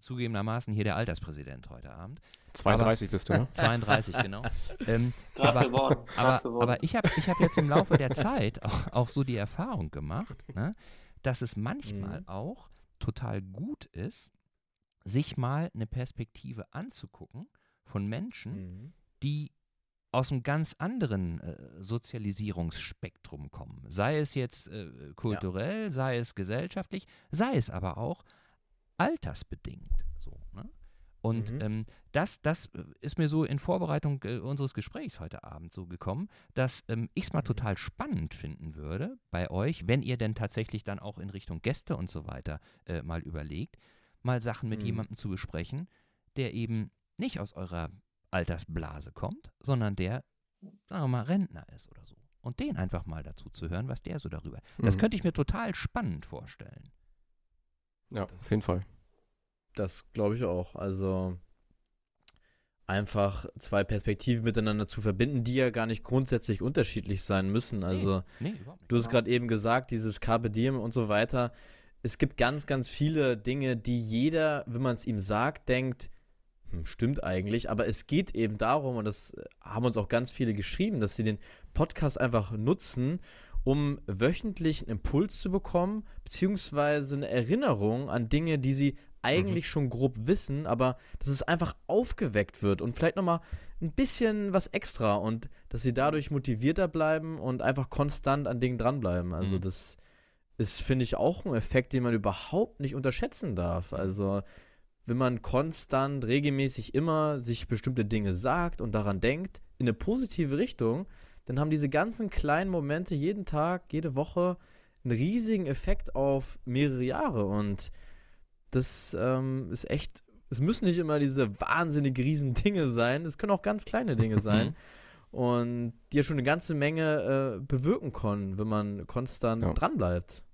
Speaker 1: zugegebenermaßen hier der Alterspräsident heute Abend.
Speaker 3: 32 bist du, ne? (laughs)
Speaker 1: 32, genau. (laughs) Ähm, aber,
Speaker 4: geworden.
Speaker 1: aber,
Speaker 4: geworden.
Speaker 1: aber ich habe ich hab jetzt im Laufe der Zeit (laughs) auch, auch so die Erfahrung gemacht, ne, dass es manchmal
Speaker 2: Mhm.
Speaker 1: auch total gut ist, sich mal eine Perspektive anzugucken von Menschen,
Speaker 2: Mhm.
Speaker 1: die aus einem ganz anderen äh, Sozialisierungsspektrum kommen. Sei es jetzt äh, kulturell, sei es gesellschaftlich, sei es aber auch altersbedingt. So, ne? Und
Speaker 2: Mhm.
Speaker 1: ähm, das, das äh, ist mir so in Vorbereitung äh, unseres Gesprächs heute Abend so gekommen, dass ähm, ich es mal
Speaker 2: Mhm.
Speaker 1: total spannend finden würde bei euch, wenn ihr denn tatsächlich dann auch in Richtung Gäste und so weiter äh, mal überlegt, mal Sachen mit
Speaker 2: Mhm.
Speaker 1: jemandem zu besprechen, der eben nicht aus eurer Altersblase kommt, sondern der, sagen wir mal, Rentner ist oder so. Und den einfach mal dazu zu hören, was der so darüber. Das
Speaker 3: Mhm.
Speaker 1: könnte ich mir total spannend vorstellen.
Speaker 3: Ja, auf jeden Fall.
Speaker 2: Das glaube ich auch. Also einfach zwei Perspektiven miteinander zu verbinden, die ja gar nicht grundsätzlich unterschiedlich sein müssen. Also
Speaker 1: Nee, überhaupt nicht.
Speaker 2: du hast
Speaker 4: Genau.
Speaker 2: gerade eben gesagt, dieses Carpe Diem und so weiter. Es gibt ganz, ganz viele Dinge, die jeder, wenn man es ihm sagt, denkt, hm, stimmt eigentlich, aber es geht eben darum, und das haben uns auch ganz viele geschrieben, dass sie den Podcast einfach nutzen, um wöchentlich einen Impuls zu bekommen, beziehungsweise eine Erinnerung an Dinge, die sie eigentlich schon grob wissen, aber dass es einfach aufgeweckt wird und vielleicht nochmal ein bisschen was extra und dass sie dadurch motivierter bleiben und einfach konstant an Dingen dranbleiben. Also
Speaker 1: Mhm.
Speaker 2: das ist, finde ich, auch ein Effekt, den man überhaupt nicht unterschätzen darf. Also wenn man konstant, regelmäßig immer sich bestimmte Dinge sagt und daran denkt, in eine positive Richtung, dann haben diese ganzen kleinen Momente jeden Tag, jede Woche einen riesigen Effekt auf mehrere Jahre. Und das ähm, ist echt, es müssen nicht immer diese wahnsinnig riesen Dinge sein, es können auch ganz kleine Dinge (laughs) sein. und die ja schon eine ganze Menge äh, bewirken können, wenn man konstant
Speaker 3: Ja.
Speaker 2: dranbleibt.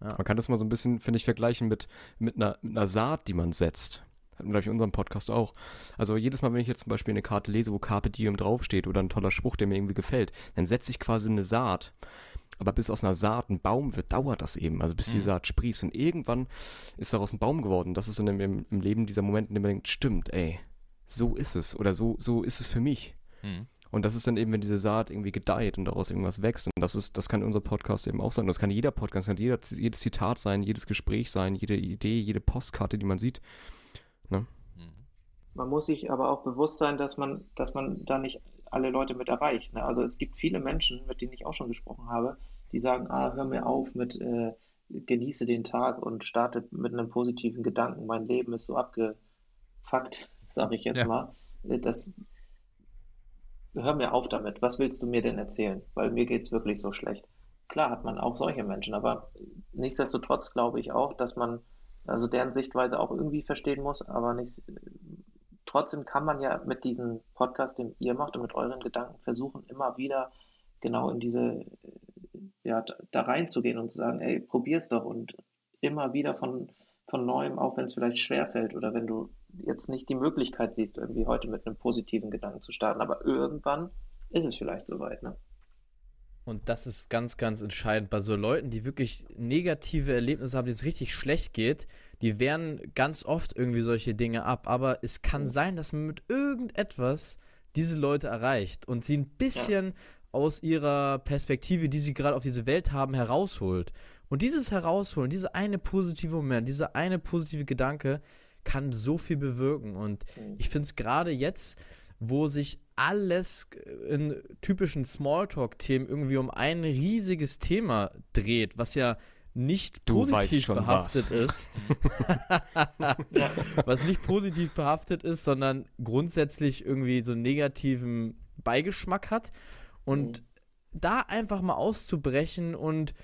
Speaker 3: Man kann das mal so ein bisschen, finde ich, vergleichen mit, mit, einer, mit einer Saat, die man setzt. Hatten wir, glaube ich, in unserem Podcast auch. Also jedes Mal, wenn ich jetzt zum Beispiel eine Karte lese, wo Carpe Diem draufsteht oder ein toller Spruch, der mir irgendwie gefällt, dann setze ich quasi eine Saat. Aber bis aus einer Saat ein Baum wird, dauert das eben. Also bis die
Speaker 1: Mhm.
Speaker 3: Saat sprießt. Und irgendwann ist daraus ein Baum geworden. Das ist dann im, im Leben dieser Moment, in dem man denkt, stimmt, ey, so ist es. Oder so, so ist es für mich.
Speaker 1: Mhm.
Speaker 3: Und das ist dann eben, wenn diese Saat irgendwie gedeiht und daraus irgendwas wächst. Und das ist, das kann unser Podcast eben auch sein. Das kann jeder Podcast, das kann jeder, jedes Zitat sein, jedes Gespräch sein, jede Idee, jede Postkarte, die man sieht.
Speaker 4: Man muss sich aber auch bewusst sein, dass man, dass man da nicht alle Leute mit erreicht. Ne? Also es gibt viele Menschen, mit denen ich auch schon gesprochen habe, die sagen, ah, hör mir auf mit, äh, genieße den Tag und starte mit einem positiven Gedanken. Mein Leben ist so abgefuckt, (laughs) sage ich jetzt
Speaker 1: Ja.
Speaker 4: mal. Äh, Das, hör mir auf damit. Was willst du mir denn erzählen? Weil mir geht's wirklich so schlecht. Klar hat man auch solche Menschen, aber nichtsdestotrotz glaube ich auch, dass man also deren Sichtweise auch irgendwie verstehen muss, aber nicht, trotzdem kann man ja mit diesem Podcast, den ihr macht und mit euren Gedanken versuchen, immer wieder genau in diese, ja, da, reinzugehen und zu sagen, ey, probier's doch und immer wieder von, von neuem, auch wenn es vielleicht schwerfällt oder wenn du jetzt nicht die Möglichkeit siehst, irgendwie heute mit einem positiven Gedanken zu starten, aber irgendwann ist es vielleicht soweit, ne?
Speaker 2: Und das ist ganz, ganz entscheidend bei so Leuten, die wirklich negative Erlebnisse haben, denen es richtig schlecht geht. Die wehren ganz oft irgendwie solche Dinge ab. Aber es kann sein, dass man mit irgendetwas diese Leute erreicht und sie ein bisschen aus ihrer Perspektive, die sie gerade auf diese Welt haben, herausholt. Und dieses Herausholen, dieser eine positive Moment, dieser eine positive Gedanke kann so viel bewirken. Und ich finde es gerade jetzt, wo sich alles in typischen Smalltalk-Themen irgendwie um ein riesiges Thema dreht, was ja nicht
Speaker 3: Du
Speaker 2: positiv
Speaker 3: schon
Speaker 2: behaftet
Speaker 3: was.
Speaker 2: ist, (laughs) was nicht positiv behaftet ist, sondern grundsätzlich irgendwie so einen negativen Beigeschmack hat. Und da einfach mal auszubrechen und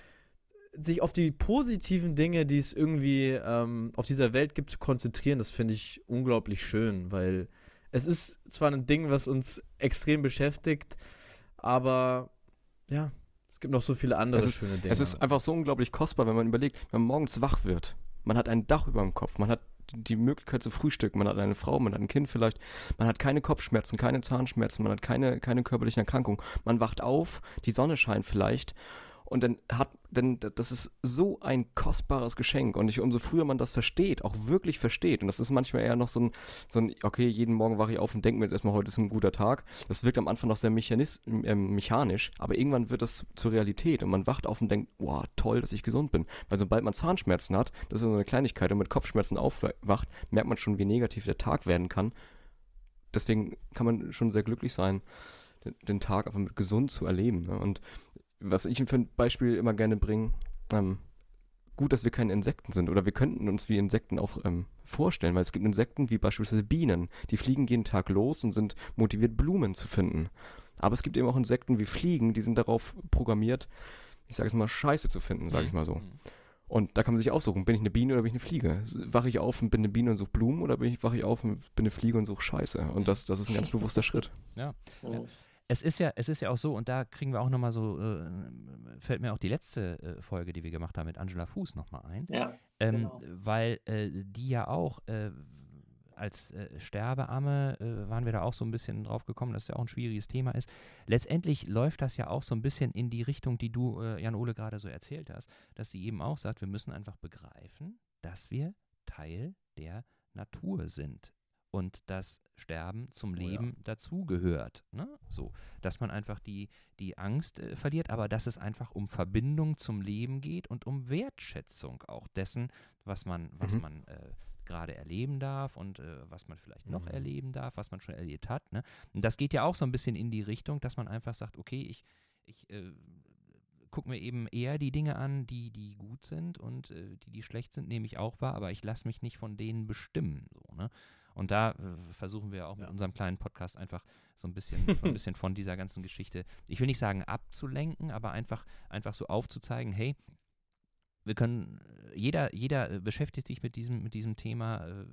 Speaker 2: sich auf die positiven Dinge, die es irgendwie ähm, auf dieser Welt gibt, zu konzentrieren, das finde ich unglaublich schön, weil es ist zwar ein Ding, was uns extrem beschäftigt, aber ja, gibt noch so viele andere
Speaker 3: Es ist-
Speaker 2: schöne Dinge.
Speaker 3: Es ist einfach so unglaublich kostbar, wenn man überlegt, wenn man morgens wach wird. Man hat ein Dach über dem Kopf, man hat die Möglichkeit zu frühstücken, man hat eine Frau, man hat ein Kind vielleicht, man hat keine Kopfschmerzen, keine Zahnschmerzen, man hat keine, keine körperlichen Erkrankungen. Man wacht auf, die Sonne scheint vielleicht und dann hat, denn das ist so ein kostbares Geschenk und ich, umso früher man das versteht, auch wirklich versteht und das ist manchmal eher noch so ein, so ein okay, jeden Morgen wache ich auf und denke mir jetzt erstmal, heute ist ein guter Tag. Das wirkt am Anfang noch sehr mechanis ähm, mechanisch, aber irgendwann wird das zur Realität und man wacht auf und denkt, wow, toll, dass ich gesund bin. Weil sobald man Zahnschmerzen hat, das ist so eine Kleinigkeit und mit Kopfschmerzen aufwacht, merkt man schon, wie negativ der Tag werden kann. Deswegen kann man schon sehr glücklich sein, den, den Tag einfach mit gesund zu erleben. Ne? Und was ich für ein Beispiel immer gerne bringe, ähm, gut, dass wir keine Insekten sind oder wir könnten uns wie Insekten auch ähm, vorstellen, weil es gibt Insekten wie beispielsweise Bienen, die fliegen jeden Tag los und sind motiviert, Blumen zu finden. Aber es gibt eben auch Insekten wie Fliegen, die sind darauf programmiert, ich sage es mal, Scheiße zu finden, sage ich mal so.
Speaker 1: Mhm.
Speaker 3: Und da kann man sich aussuchen, bin ich eine Biene oder bin ich eine Fliege? Wache ich auf und bin eine Biene und suche Blumen oder bin ich, wache ich auf und bin eine Fliege und suche Scheiße? Und das, das ist ein ganz bewusster Schritt.
Speaker 4: Mhm.
Speaker 1: Es ist ja, es ist ja auch so, und da kriegen wir auch nochmal so, äh, fällt mir auch die letzte äh, Folge, die wir gemacht haben mit Angela Fuß nochmal ein.
Speaker 4: Ja,
Speaker 1: Ähm,
Speaker 4: Genau.
Speaker 1: Weil äh, die ja auch äh, als äh, Sterbeamme äh, waren wir da auch so ein bisschen drauf gekommen, dass es ja auch ein schwieriges Thema ist. Letztendlich läuft das ja auch so ein bisschen in die Richtung, die du, äh, Jan-Ole, gerade so erzählt hast, dass sie eben auch sagt, wir müssen einfach begreifen, dass wir Teil der Natur sind und dass Sterben zum
Speaker 2: Oh ja.
Speaker 1: Leben dazugehört. Ne? So, dass man einfach die, die Angst äh, verliert, aber dass es einfach um Verbindung zum Leben geht und um Wertschätzung auch dessen, was man, was
Speaker 3: Mhm.
Speaker 1: man äh, gerade erleben darf und äh, was man vielleicht noch
Speaker 2: Mhm.
Speaker 1: erleben darf, was man schon erlebt hat. Ne? Und das geht ja auch so ein bisschen in die Richtung, dass man einfach sagt, okay, ich, ich äh, gucke mir eben eher die Dinge an, die, die gut sind und äh, die, die schlecht sind, nehme ich auch wahr, aber ich lasse mich nicht von denen bestimmen. So, ne? Und da äh, versuchen wir auch mit
Speaker 2: Ja.
Speaker 1: unserem kleinen Podcast einfach so ein bisschen, so ein bisschen von dieser ganzen Geschichte, ich will nicht sagen abzulenken, aber einfach, einfach so aufzuzeigen, hey, wir können, äh, jeder, jeder äh, beschäftigt sich mit diesem, mit diesem Thema, äh,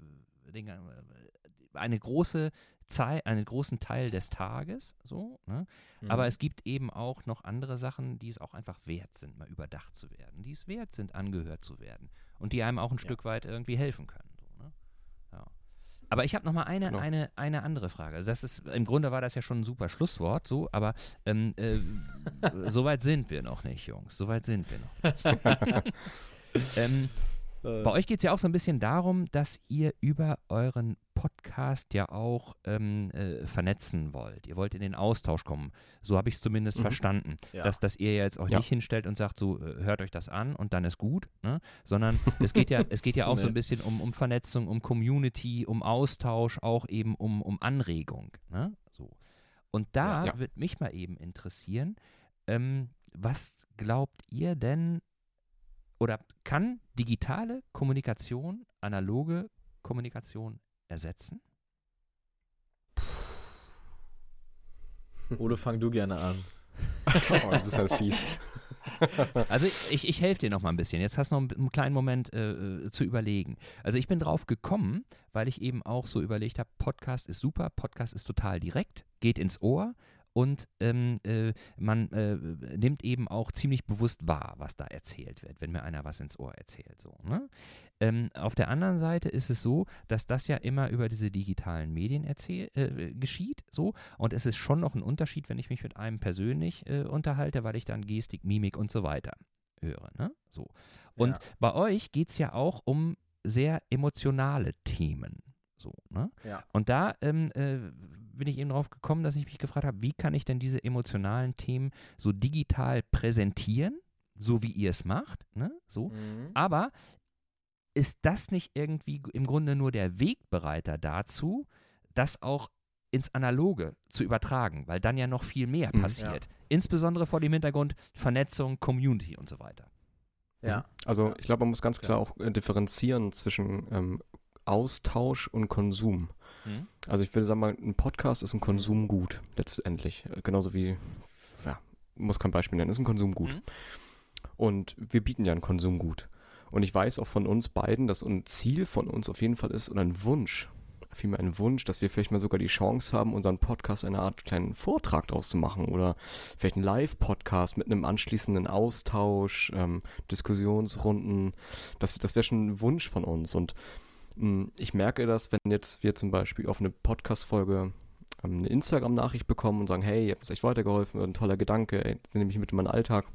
Speaker 1: eine große Zeit, einen großen Teil des Tages, so, ne?
Speaker 2: Mhm.
Speaker 1: Aber es gibt eben auch noch andere Sachen, die es auch einfach wert sind, mal überdacht zu werden, die es wert sind, angehört zu werden und die einem auch ein
Speaker 2: Ja.
Speaker 1: Stück weit irgendwie helfen können. So, ne? ja. Aber ich habe noch mal eine,
Speaker 3: Genau.
Speaker 1: eine, eine andere Frage. Also das ist, im Grunde war das ja schon ein super Schlusswort, so, aber ähm, äh, (laughs) so weit sind wir noch nicht, Jungs. So weit sind wir noch nicht. (laughs) (laughs) ähm,
Speaker 2: Äh,
Speaker 1: bei euch geht es ja auch so ein bisschen darum, dass ihr über euren Podcast ja auch ähm, äh, vernetzen wollt. Ihr wollt in den Austausch kommen. So habe ich es zumindest
Speaker 3: Mhm.
Speaker 1: verstanden.
Speaker 2: ja.
Speaker 1: Dass, dass ihr jetzt auch
Speaker 3: Ja.
Speaker 1: nicht hinstellt und sagt, so äh, hört euch das an und dann ist gut, ne? sondern es geht ja, (laughs) es geht ja auch so ein
Speaker 2: Nee.
Speaker 1: bisschen um, um Vernetzung, um Community, um Austausch, auch eben um, um Anregung. Ne? So. Und da
Speaker 3: Ja.
Speaker 1: wird mich mal eben interessieren, ähm, was glaubt ihr denn, oder kann digitale Kommunikation analoge Kommunikation ersetzen?
Speaker 2: Ole, fang du gerne an. (laughs)
Speaker 3: oh, du bist halt fies. (laughs)
Speaker 1: Also ich, ich helfe dir noch mal ein bisschen. Jetzt hast du noch einen, einen kleinen Moment äh, äh, zu überlegen. Also ich bin drauf gekommen, weil ich eben auch so überlegt habe, Podcast ist super, Podcast ist total direkt, geht ins Ohr und ähm, äh, man äh, nimmt eben auch ziemlich bewusst wahr, was da erzählt wird, wenn mir einer was ins Ohr erzählt. So, ne? ähm, auf der anderen Seite ist es so, dass das ja immer über diese digitalen Medien erzähl äh, geschieht. So. Und es ist schon noch ein Unterschied, wenn ich mich mit einem persönlich äh, unterhalte, weil ich dann Gestik, Mimik und so weiter höre. Ne? So. Und
Speaker 2: Ja.
Speaker 1: bei euch geht es ja auch um sehr emotionale Themen. So, ne?
Speaker 2: Ja.
Speaker 1: Und da ähm, äh, bin ich eben drauf gekommen, dass ich mich gefragt habe, wie kann ich denn diese emotionalen Themen so digital präsentieren, so wie ihr es macht, ne? So.
Speaker 2: Mhm.
Speaker 1: Aber ist das nicht irgendwie im Grunde nur der Wegbereiter dazu, das auch ins Analoge zu übertragen, weil dann ja noch viel mehr
Speaker 3: Mhm.
Speaker 1: passiert. Insbesondere vor dem Hintergrund Vernetzung, Community und so weiter.
Speaker 2: Ja.
Speaker 3: Also ich glaube, man muss ganz klar auch äh, differenzieren zwischen ähm, Austausch und Konsum.
Speaker 1: Mhm.
Speaker 3: Also ich würde sagen mal, ein Podcast ist ein Konsumgut letztendlich. Äh, Genauso wie, ja, muss kein Beispiel nennen, ist ein Konsumgut.
Speaker 1: Mhm.
Speaker 3: Und wir bieten ja ein Konsumgut. Und ich weiß auch von uns beiden, dass ein Ziel von uns auf jeden Fall ist und ein Wunsch, vielmehr ein Wunsch, dass wir vielleicht mal sogar die Chance haben, unseren Podcast eine Art kleinen Vortrag draus zu machen oder vielleicht einen Live-Podcast mit einem anschließenden Austausch, ähm, Diskussionsrunden. Das, das wäre schon ein Wunsch von uns. Und ich merke das, wenn jetzt wir zum Beispiel auf eine Podcast-Folge ähm, eine Instagram-Nachricht bekommen und sagen, hey, ihr habt uns echt weitergeholfen, ein toller Gedanke, ey, den nehme ich mit in meinen Alltag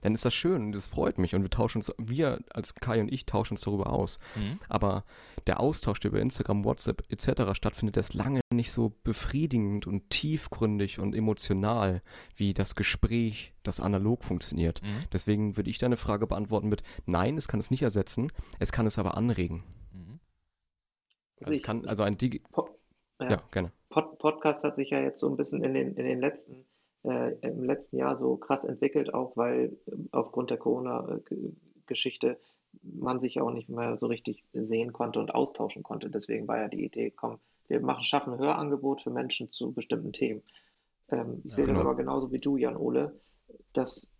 Speaker 3: dann ist das schön und das freut mich und wir tauschen uns, wir als Kai und ich tauschen uns darüber aus.
Speaker 1: Mhm.
Speaker 3: Aber der Austausch, der über Instagram, WhatsApp etc. stattfindet, der ist lange nicht so befriedigend und tiefgründig und emotional, wie das Gespräch, das analog funktioniert.
Speaker 1: Mhm.
Speaker 3: Deswegen würde ich deine Frage beantworten mit, nein, es kann es nicht ersetzen, es kann es aber anregen.
Speaker 1: Mhm.
Speaker 3: Also, es kann, also ein Digi ja.
Speaker 4: ja,
Speaker 3: gerne.
Speaker 4: Pod Podcast hat sich ja jetzt so ein bisschen in den, in den letzten, äh, im letzten Jahr so krass entwickelt, auch weil ähm, aufgrund der Corona-Geschichte man sich auch nicht mehr so richtig sehen konnte und austauschen konnte. Deswegen war ja die Idee, komm, wir machen, schaffen ein Hörangebot für Menschen zu bestimmten Themen. Ähm, ich sehe das
Speaker 3: genau.
Speaker 4: aber genauso wie du, Jan Ole, dass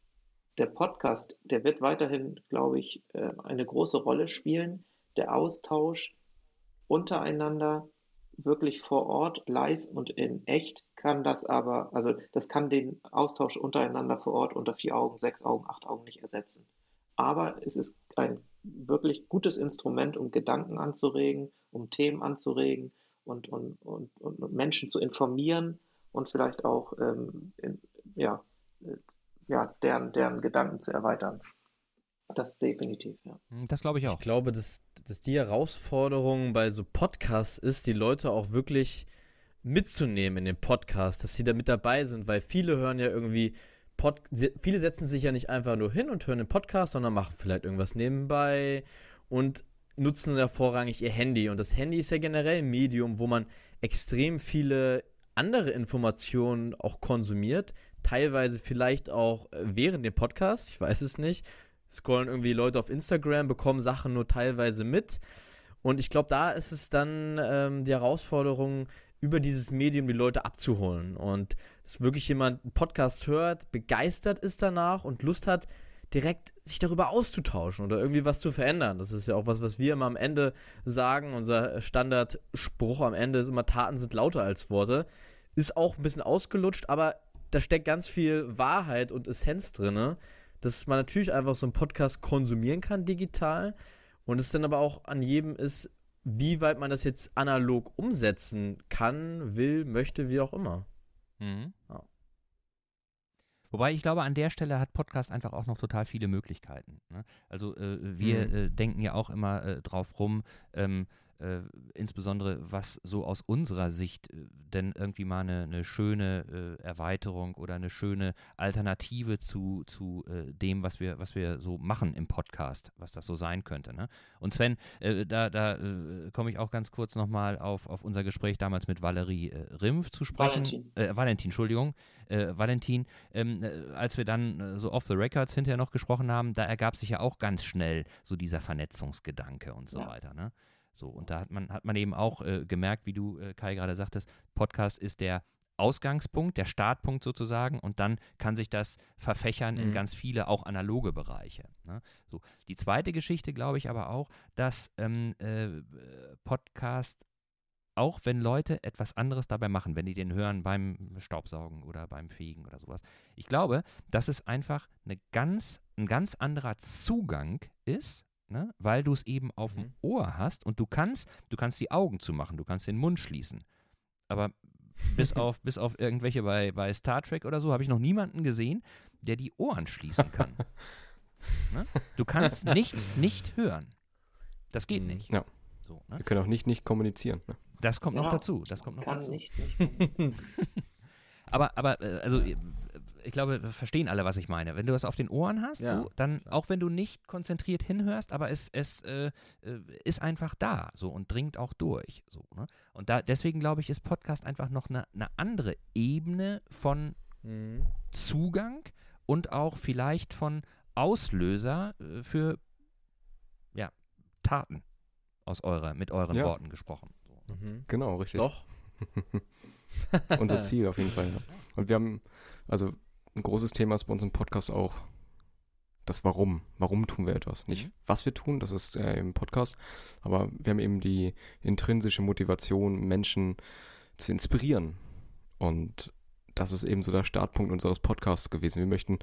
Speaker 4: der Podcast, der wird weiterhin, glaube ich, äh, eine große Rolle spielen. Der Austausch untereinander wirklich vor Ort, live und in echt kann das aber, also das kann den Austausch untereinander vor Ort unter vier Augen, sechs Augen, acht Augen nicht ersetzen. Aber es ist ein wirklich gutes Instrument, um Gedanken anzuregen, um Themen anzuregen und, und, und, und Menschen zu informieren und vielleicht auch ähm, in, ja, äh, ja, deren, deren Gedanken zu erweitern. Das definitiv, ja.
Speaker 1: Mhm, Das glaube ich auch.
Speaker 2: Ich glaube, dass, dass die Herausforderung bei so Podcasts ist, die Leute auch wirklich mitzunehmen in den Podcast, dass sie da mit dabei sind, weil viele hören ja irgendwie, Pod viele setzen sich ja nicht einfach nur hin und hören den Podcast, sondern machen vielleicht irgendwas nebenbei und nutzen ja vorrangig ihr Handy. Und das Handy ist ja generell ein Medium, wo man extrem viele andere Informationen auch konsumiert, teilweise vielleicht auch äh, während dem Podcast, ich weiß es nicht, scrollen irgendwie Leute auf Instagram, bekommen Sachen nur teilweise mit. Und ich glaube, da ist es dann ähm, die Herausforderung, über dieses Medium die Leute abzuholen. Und dass wirklich jemand einen Podcast hört, begeistert ist danach und Lust hat, direkt sich darüber auszutauschen oder irgendwie was zu verändern. Das ist ja auch was, was wir immer am Ende sagen. Unser Standardspruch am Ende ist immer, Taten sind lauter als Worte. Ist auch ein bisschen ausgelutscht, aber da steckt ganz viel Wahrheit und Essenz drin, dass man natürlich einfach so einen Podcast konsumieren kann digital und es dann aber auch an jedem ist, wie weit man das jetzt analog umsetzen kann, will, möchte, wie auch immer.
Speaker 1: Mhm.
Speaker 2: Ja.
Speaker 1: Wobei ich glaube, an der Stelle hat Podcast einfach auch noch total viele Möglichkeiten. Ne? Also äh, wir
Speaker 2: Mhm.
Speaker 1: äh, denken ja auch immer äh, drauf rum, ähm, äh, insbesondere was so aus unserer Sicht äh, denn irgendwie mal eine, eine schöne äh, Erweiterung oder eine schöne Alternative zu, zu dem, was wir, was wir so machen im Podcast, was das so sein könnte. Ne? Und Sven, da, da komme ich auch ganz kurz nochmal auf, auf unser Gespräch damals mit Valerie äh, Rimpf zu sprechen.
Speaker 4: Valentin.
Speaker 1: Äh, Valentin, Entschuldigung. Valentin, ähm, äh, als wir dann so off the records hinterher noch gesprochen haben, da ergab sich ja auch ganz schnell so dieser Vernetzungsgedanke und so
Speaker 4: Ja.
Speaker 1: weiter. Ne? So, und da hat man, hat man eben auch äh, gemerkt, wie du, äh, Kai, gerade sagtest, Podcast ist der Ausgangspunkt, der Startpunkt sozusagen, und dann kann sich das verfächern in
Speaker 2: Mhm.
Speaker 1: ganz viele auch analoge Bereiche. Ne? So. Die zweite Geschichte, glaube ich aber auch, dass ähm, äh, Podcast auch wenn Leute etwas anderes dabei machen, wenn die den hören beim Staubsaugen oder beim Fegen oder sowas. Ich glaube, dass es einfach eine ganz, ein ganz anderer Zugang ist, ne? weil du es eben auf dem
Speaker 2: Mhm.
Speaker 1: Ohr hast und du kannst, du kannst die Augen zumachen, du kannst den Mund schließen. Aber (laughs) bis auf, bis auf irgendwelche bei, bei Star Trek oder so habe ich noch niemanden gesehen, der die Ohren schließen kann. (laughs) ne? Du kannst nicht, nicht hören. Das geht
Speaker 2: Mhm.
Speaker 1: nicht.
Speaker 3: Ja.
Speaker 1: So, ne?
Speaker 3: Wir können auch nicht nicht kommunizieren. Ne?
Speaker 1: Das kommt noch
Speaker 4: Ja,
Speaker 1: dazu. Das kommt noch
Speaker 4: Kann
Speaker 1: dazu.
Speaker 4: nicht, nicht. (laughs)
Speaker 1: Aber, aber äh, also ich glaube, wir verstehen alle, was ich meine. Wenn du das auf den Ohren hast,
Speaker 2: Ja,
Speaker 1: so, dann,
Speaker 2: klar.
Speaker 1: auch wenn du nicht konzentriert hinhörst, aber es, es äh, äh, ist einfach da so und dringt auch durch. So, ne? Und da, deswegen glaube ich, ist Podcast einfach noch eine, eine andere Ebene von
Speaker 2: Mhm.
Speaker 1: Zugang und auch vielleicht von Auslöser äh, für ja, Taten aus eurer, mit euren
Speaker 3: Ja.
Speaker 1: Worten gesprochen. So.
Speaker 2: Mhm.
Speaker 3: Genau, richtig.
Speaker 2: Doch. (laughs) (laughs)
Speaker 3: Unser Ziel auf jeden Fall. Ja. Und wir haben, also ein großes Thema ist bei uns im Podcast auch das Warum. Warum tun wir etwas? Nicht
Speaker 1: Mhm.
Speaker 3: was wir tun, das ist äh, im Podcast, aber wir haben eben die intrinsische Motivation, Menschen zu inspirieren. Und das ist eben so der Startpunkt unseres Podcasts gewesen. Wir möchten,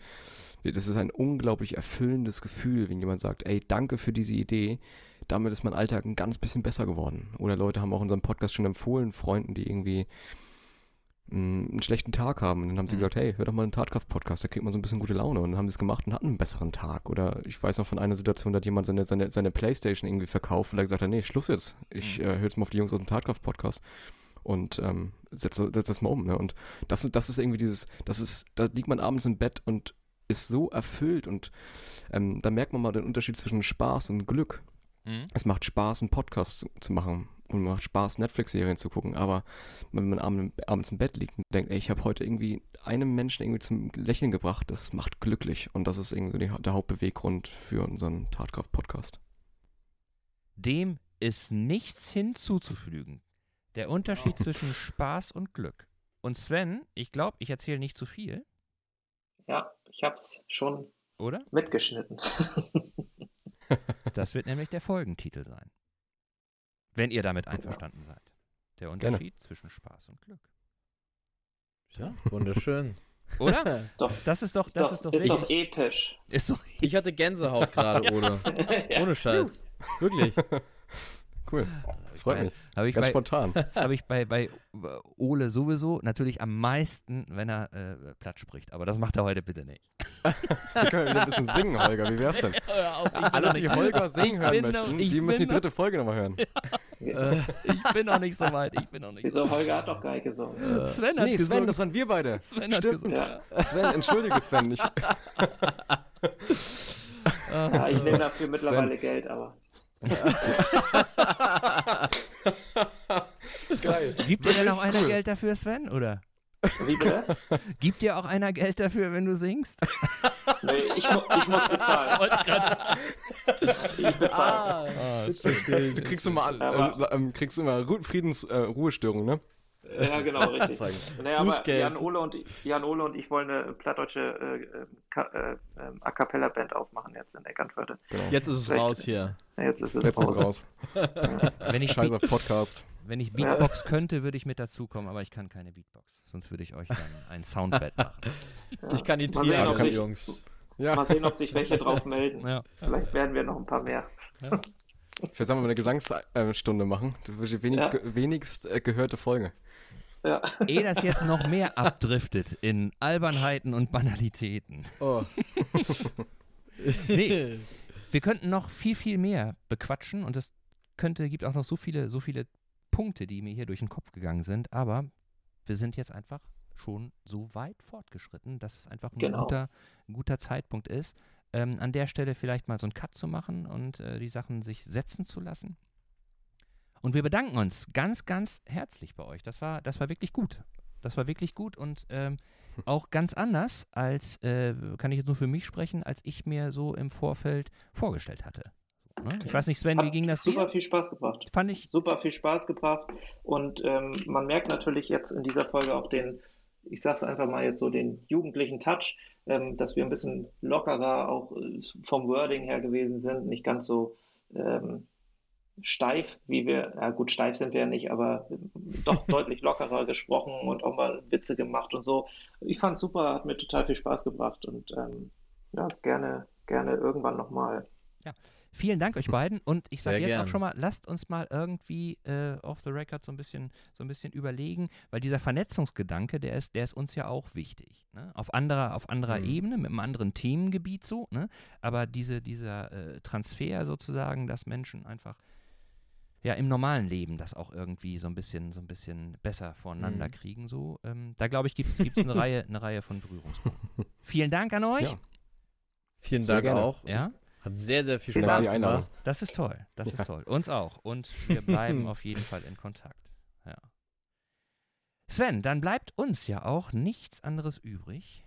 Speaker 3: das ist ein unglaublich erfüllendes Gefühl, wenn jemand sagt, ey, danke für diese Idee. Damit ist mein Alltag ein ganz bisschen besser geworden. Oder Leute haben auch unseren Podcast schon empfohlen, Freunden, die irgendwie einen schlechten Tag haben. Und dann haben sie
Speaker 1: Mhm.
Speaker 3: gesagt, hey, hör doch mal einen Tatkraft-Podcast, da kriegt man so ein bisschen gute Laune. Und dann haben sie es gemacht und hatten einen besseren Tag. Oder ich weiß noch von einer Situation, da hat jemand seine, seine, seine Playstation irgendwie verkauft, weil er gesagt hat, nee, Schluss jetzt. Ich
Speaker 1: Mhm.
Speaker 3: äh, höre jetzt mal auf die Jungs aus dem Tatkraft-Podcast und ähm, setze setz das mal um. Ne? Und das, ist- das ist irgendwie dieses, das ist, da liegt man abends im Bett und ist so erfüllt und ähm, da merkt man mal den Unterschied zwischen Spaß und Glück.
Speaker 1: Mhm.
Speaker 3: Es macht Spaß, einen Podcast zu, zu machen und macht Spaß, Netflix-Serien zu gucken, aber wenn man abends, abends im Bett liegt und denkt, ey, ich habe heute irgendwie einem Menschen irgendwie zum Lächeln gebracht, das macht glücklich und das ist irgendwie so die, der Hauptbeweggrund für unseren Tatkraft-Podcast.
Speaker 1: Dem ist nichts hinzuzufügen. Der Unterschied zwischen Spaß und Glück. Und Sven, ich glaube, ich erzähle nicht zu viel,
Speaker 4: Ja, ich habe es schon
Speaker 1: oder?
Speaker 4: mitgeschnitten. (laughs)
Speaker 1: Das wird nämlich der Folgentitel sein. Wenn ihr damit einverstanden seid. Der Unterschied zwischen Spaß und Glück.
Speaker 2: Ja, wunderschön. (laughs)
Speaker 1: Oder?
Speaker 4: doch,
Speaker 1: Das ist doch,
Speaker 4: ist,
Speaker 1: das
Speaker 4: doch,
Speaker 1: ist doch
Speaker 4: ist doch episch.
Speaker 1: Ist doch
Speaker 2: Ich hatte Gänsehaut (laughs) gerade, Ole. (laughs)
Speaker 4: Ja.
Speaker 2: Ohne Scheiß. Wirklich.
Speaker 3: Cool, das freut mich.
Speaker 1: Habe ich,
Speaker 3: Ganz
Speaker 1: bei,
Speaker 3: spontan.
Speaker 1: das (laughs) hab ich bei, bei Ole sowieso natürlich am meisten, wenn er äh, platt spricht. Aber das macht er heute bitte nicht.
Speaker 3: Wir können wieder ein bisschen singen, Holger. Wie wär's denn? (laughs)
Speaker 1: Auf,
Speaker 3: Alle,
Speaker 1: noch
Speaker 3: die Holger singen hören möchten,
Speaker 1: noch-
Speaker 3: die müssen die dritte Folge nochmal hören. (laughs)
Speaker 2: Äh,
Speaker 1: Ich bin noch nicht so weit. Ich bin noch nicht so
Speaker 4: Wieso, Holger hat doch gar nicht gesungen.
Speaker 1: Sven hat
Speaker 3: Nee, Sven,
Speaker 1: gesungen.
Speaker 3: das waren wir beide.
Speaker 1: Sven hat
Speaker 3: Stimmt.
Speaker 1: gesungen.
Speaker 4: Ja.
Speaker 3: Sven, entschuldige Sven. Ich,
Speaker 4: Ja, ich nehme dafür mittlerweile Geld, aber
Speaker 3: geil.
Speaker 1: Gibt dir denn auch einer Geld dafür, Sven? Oder?
Speaker 4: wie bitte? (laughs)
Speaker 1: Gibt dir auch einer Geld dafür, wenn du singst?
Speaker 4: Nee, ich, mu ich muss bezahlen. Ich bezahle.
Speaker 2: ah, ich.
Speaker 3: Du kriegst immer, äh, ähm, kriegst immer Ru Friedens äh, Ruhestörung, ne?
Speaker 4: Ja, genau, (laughs) richtig. Nee, aber. Jan Ole, und, Jan Ole und ich wollen eine plattdeutsche äh, äh, Ka- äh, äh, A Cappella-Band aufmachen jetzt in Eckernförde.
Speaker 3: Genau.
Speaker 2: Jetzt ist es raus hier.
Speaker 4: Ja, Jetzt ist es
Speaker 3: Jetzt ist
Speaker 4: raus.
Speaker 3: es raus.
Speaker 1: Wenn ich,
Speaker 3: Scheiß auf Podcast.
Speaker 1: wenn ich Beatbox könnte, würde ich mit dazukommen, aber ich kann keine Beatbox. Sonst würde ich euch dann ein Soundbed (laughs) machen.
Speaker 4: Ja.
Speaker 2: Ich kann die Triade,
Speaker 4: ob
Speaker 3: kann-
Speaker 4: sich,
Speaker 2: Jungs.
Speaker 3: Ja,
Speaker 4: mal sehen, ob sich welche drauf (laughs) melden.
Speaker 1: Ja.
Speaker 4: Vielleicht werden wir noch ein paar mehr.
Speaker 3: vielleicht sollen wir mal eine Gesangsstunde machen. Das wird die wenigst,
Speaker 4: Ja.
Speaker 3: ge wenigst äh, gehörte Folge.
Speaker 4: Ja. (laughs)
Speaker 1: Ehe das jetzt noch mehr abdriftet in Albernheiten und Banalitäten.
Speaker 2: Oh. (laughs)
Speaker 1: Nee. Wir könnten noch viel, viel mehr bequatschen und es könnte, gibt auch noch so viele, so viele Punkte, die mir hier durch den Kopf gegangen sind, aber wir sind jetzt einfach schon so weit fortgeschritten, dass es einfach ein,
Speaker 4: Genau.
Speaker 1: guter, ein guter Zeitpunkt ist, ähm, an der Stelle vielleicht mal so einen Cut zu machen und äh, die Sachen sich setzen zu lassen. Und wir bedanken uns ganz, ganz herzlich bei euch. Das war, das war wirklich gut. Das war wirklich gut und ähm, auch ganz anders als, äh, kann ich jetzt nur für mich sprechen, als ich mir so im Vorfeld vorgestellt hatte. Ne? Ich weiß nicht, Sven, wie
Speaker 4: Hat
Speaker 1: ging das
Speaker 4: super
Speaker 1: dir?
Speaker 4: viel Spaß gebracht.
Speaker 1: Fand ich,
Speaker 4: super viel Spaß gebracht und ähm, man merkt natürlich jetzt in dieser Folge auch den, ich sag's einfach mal jetzt so, den jugendlichen Touch, ähm, dass wir ein bisschen lockerer auch äh, vom Wording her gewesen sind, nicht ganz so ähm, steif, wie wir, ja gut, steif sind wir ja nicht, aber doch (laughs) deutlich lockerer gesprochen und auch mal Witze gemacht und so. Ich fand's super, hat mir total viel Spaß gebracht und ähm, ja, gerne, gerne irgendwann nochmal.
Speaker 1: Vielen Dank euch beiden und ich sage jetzt auch
Speaker 2: gern.
Speaker 1: schon mal, lasst uns mal irgendwie äh, off the record so ein bisschen so ein bisschen überlegen, weil dieser Vernetzungsgedanke, der ist, der ist uns ja auch wichtig. Ne? Auf anderer, auf anderer
Speaker 2: Mhm.
Speaker 1: Ebene, mit einem anderen Themengebiet so, ne? Aber diese, dieser äh, Transfer sozusagen, dass Menschen einfach ja im normalen Leben das auch irgendwie so ein bisschen, so ein bisschen besser voneinander
Speaker 2: Mhm.
Speaker 1: kriegen, so, ähm, da glaube ich, gibt es eine Reihe, eine Reihe von Berührungspunkten. (laughs) Vielen Dank an euch.
Speaker 3: Ja.
Speaker 2: Vielen
Speaker 3: Sehr
Speaker 2: Dank
Speaker 3: gerne.
Speaker 2: auch.
Speaker 1: ja.
Speaker 2: Hat sehr, sehr viel
Speaker 3: Vielen
Speaker 2: Spaß
Speaker 3: Einladung.
Speaker 2: gemacht.
Speaker 1: Das ist toll, das
Speaker 3: Ja.
Speaker 1: ist toll. Uns auch. Und wir bleiben (laughs) auf jeden Fall in Kontakt. Ja. Sven, dann bleibt uns ja auch nichts anderes übrig,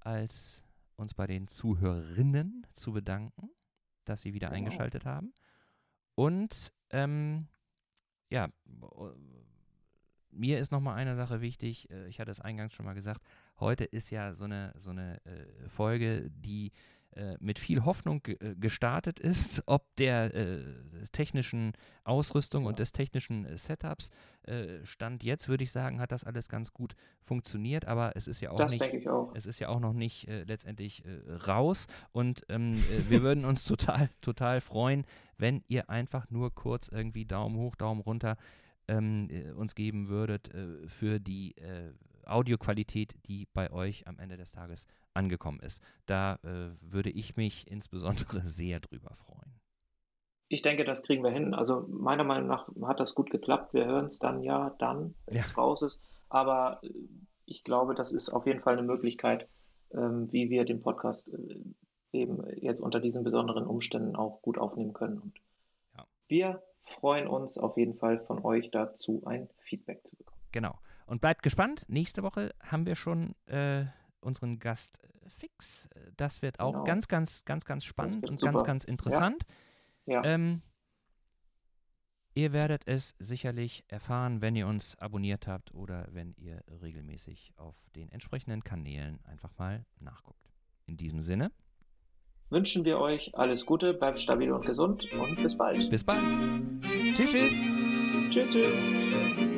Speaker 1: als uns bei den Zuhörerinnen zu bedanken, dass sie wieder
Speaker 4: Genau.
Speaker 1: eingeschaltet haben. Und ähm, ja, mir ist noch mal eine Sache wichtig. äh, Ich hatte es eingangs schon mal gesagt. Heute ist ja so eine, so eine äh, Folge, die mit viel Hoffnung äh, gestartet ist, ob der äh, technischen Ausrüstung und des technischen äh, Setups. Äh, Stand jetzt würde ich sagen, hat das alles ganz gut funktioniert, aber es ist ja auch
Speaker 4: Das
Speaker 1: nicht.
Speaker 4: auch.
Speaker 1: Es ist ja auch noch nicht äh, letztendlich äh, raus und ähm, äh, wir würden uns (laughs) total, total freuen, wenn ihr einfach nur kurz irgendwie Daumen hoch, Daumen runter ähm, äh, uns geben würdet äh, für die äh, Audioqualität, die bei euch am Ende des Tages angekommen ist. Da äh, würde ich mich (laughs) insbesondere sehr drüber freuen.
Speaker 4: Ich denke, das kriegen wir hin. Also meiner Meinung nach hat das gut geklappt. Wir hören es dann ja dann, wenn
Speaker 1: Ja.
Speaker 4: es raus ist. Aber äh, ich glaube, das ist auf jeden Fall eine Möglichkeit, ähm, wie wir den Podcast äh, eben jetzt unter diesen besonderen Umständen auch gut aufnehmen können. Und
Speaker 1: Ja.
Speaker 4: wir freuen uns auf jeden Fall von euch dazu ein Feedback zu bekommen.
Speaker 1: Genau. Und bleibt gespannt. Nächste Woche haben wir schon äh, unseren Gast fix. Das wird auch
Speaker 4: Genau.
Speaker 1: ganz, ganz, ganz, ganz spannend und
Speaker 4: super.
Speaker 1: ganz, ganz interessant.
Speaker 4: Ja,
Speaker 1: Ähm, ihr werdet es sicherlich erfahren, wenn ihr uns abonniert habt oder wenn ihr regelmäßig auf den entsprechenden Kanälen einfach mal nachguckt. In diesem Sinne,
Speaker 4: wünschen wir euch alles Gute, bleibt stabil und gesund und bis bald.
Speaker 1: bis bald. Tschüss, tschüss.
Speaker 4: Tschüss, tschüss.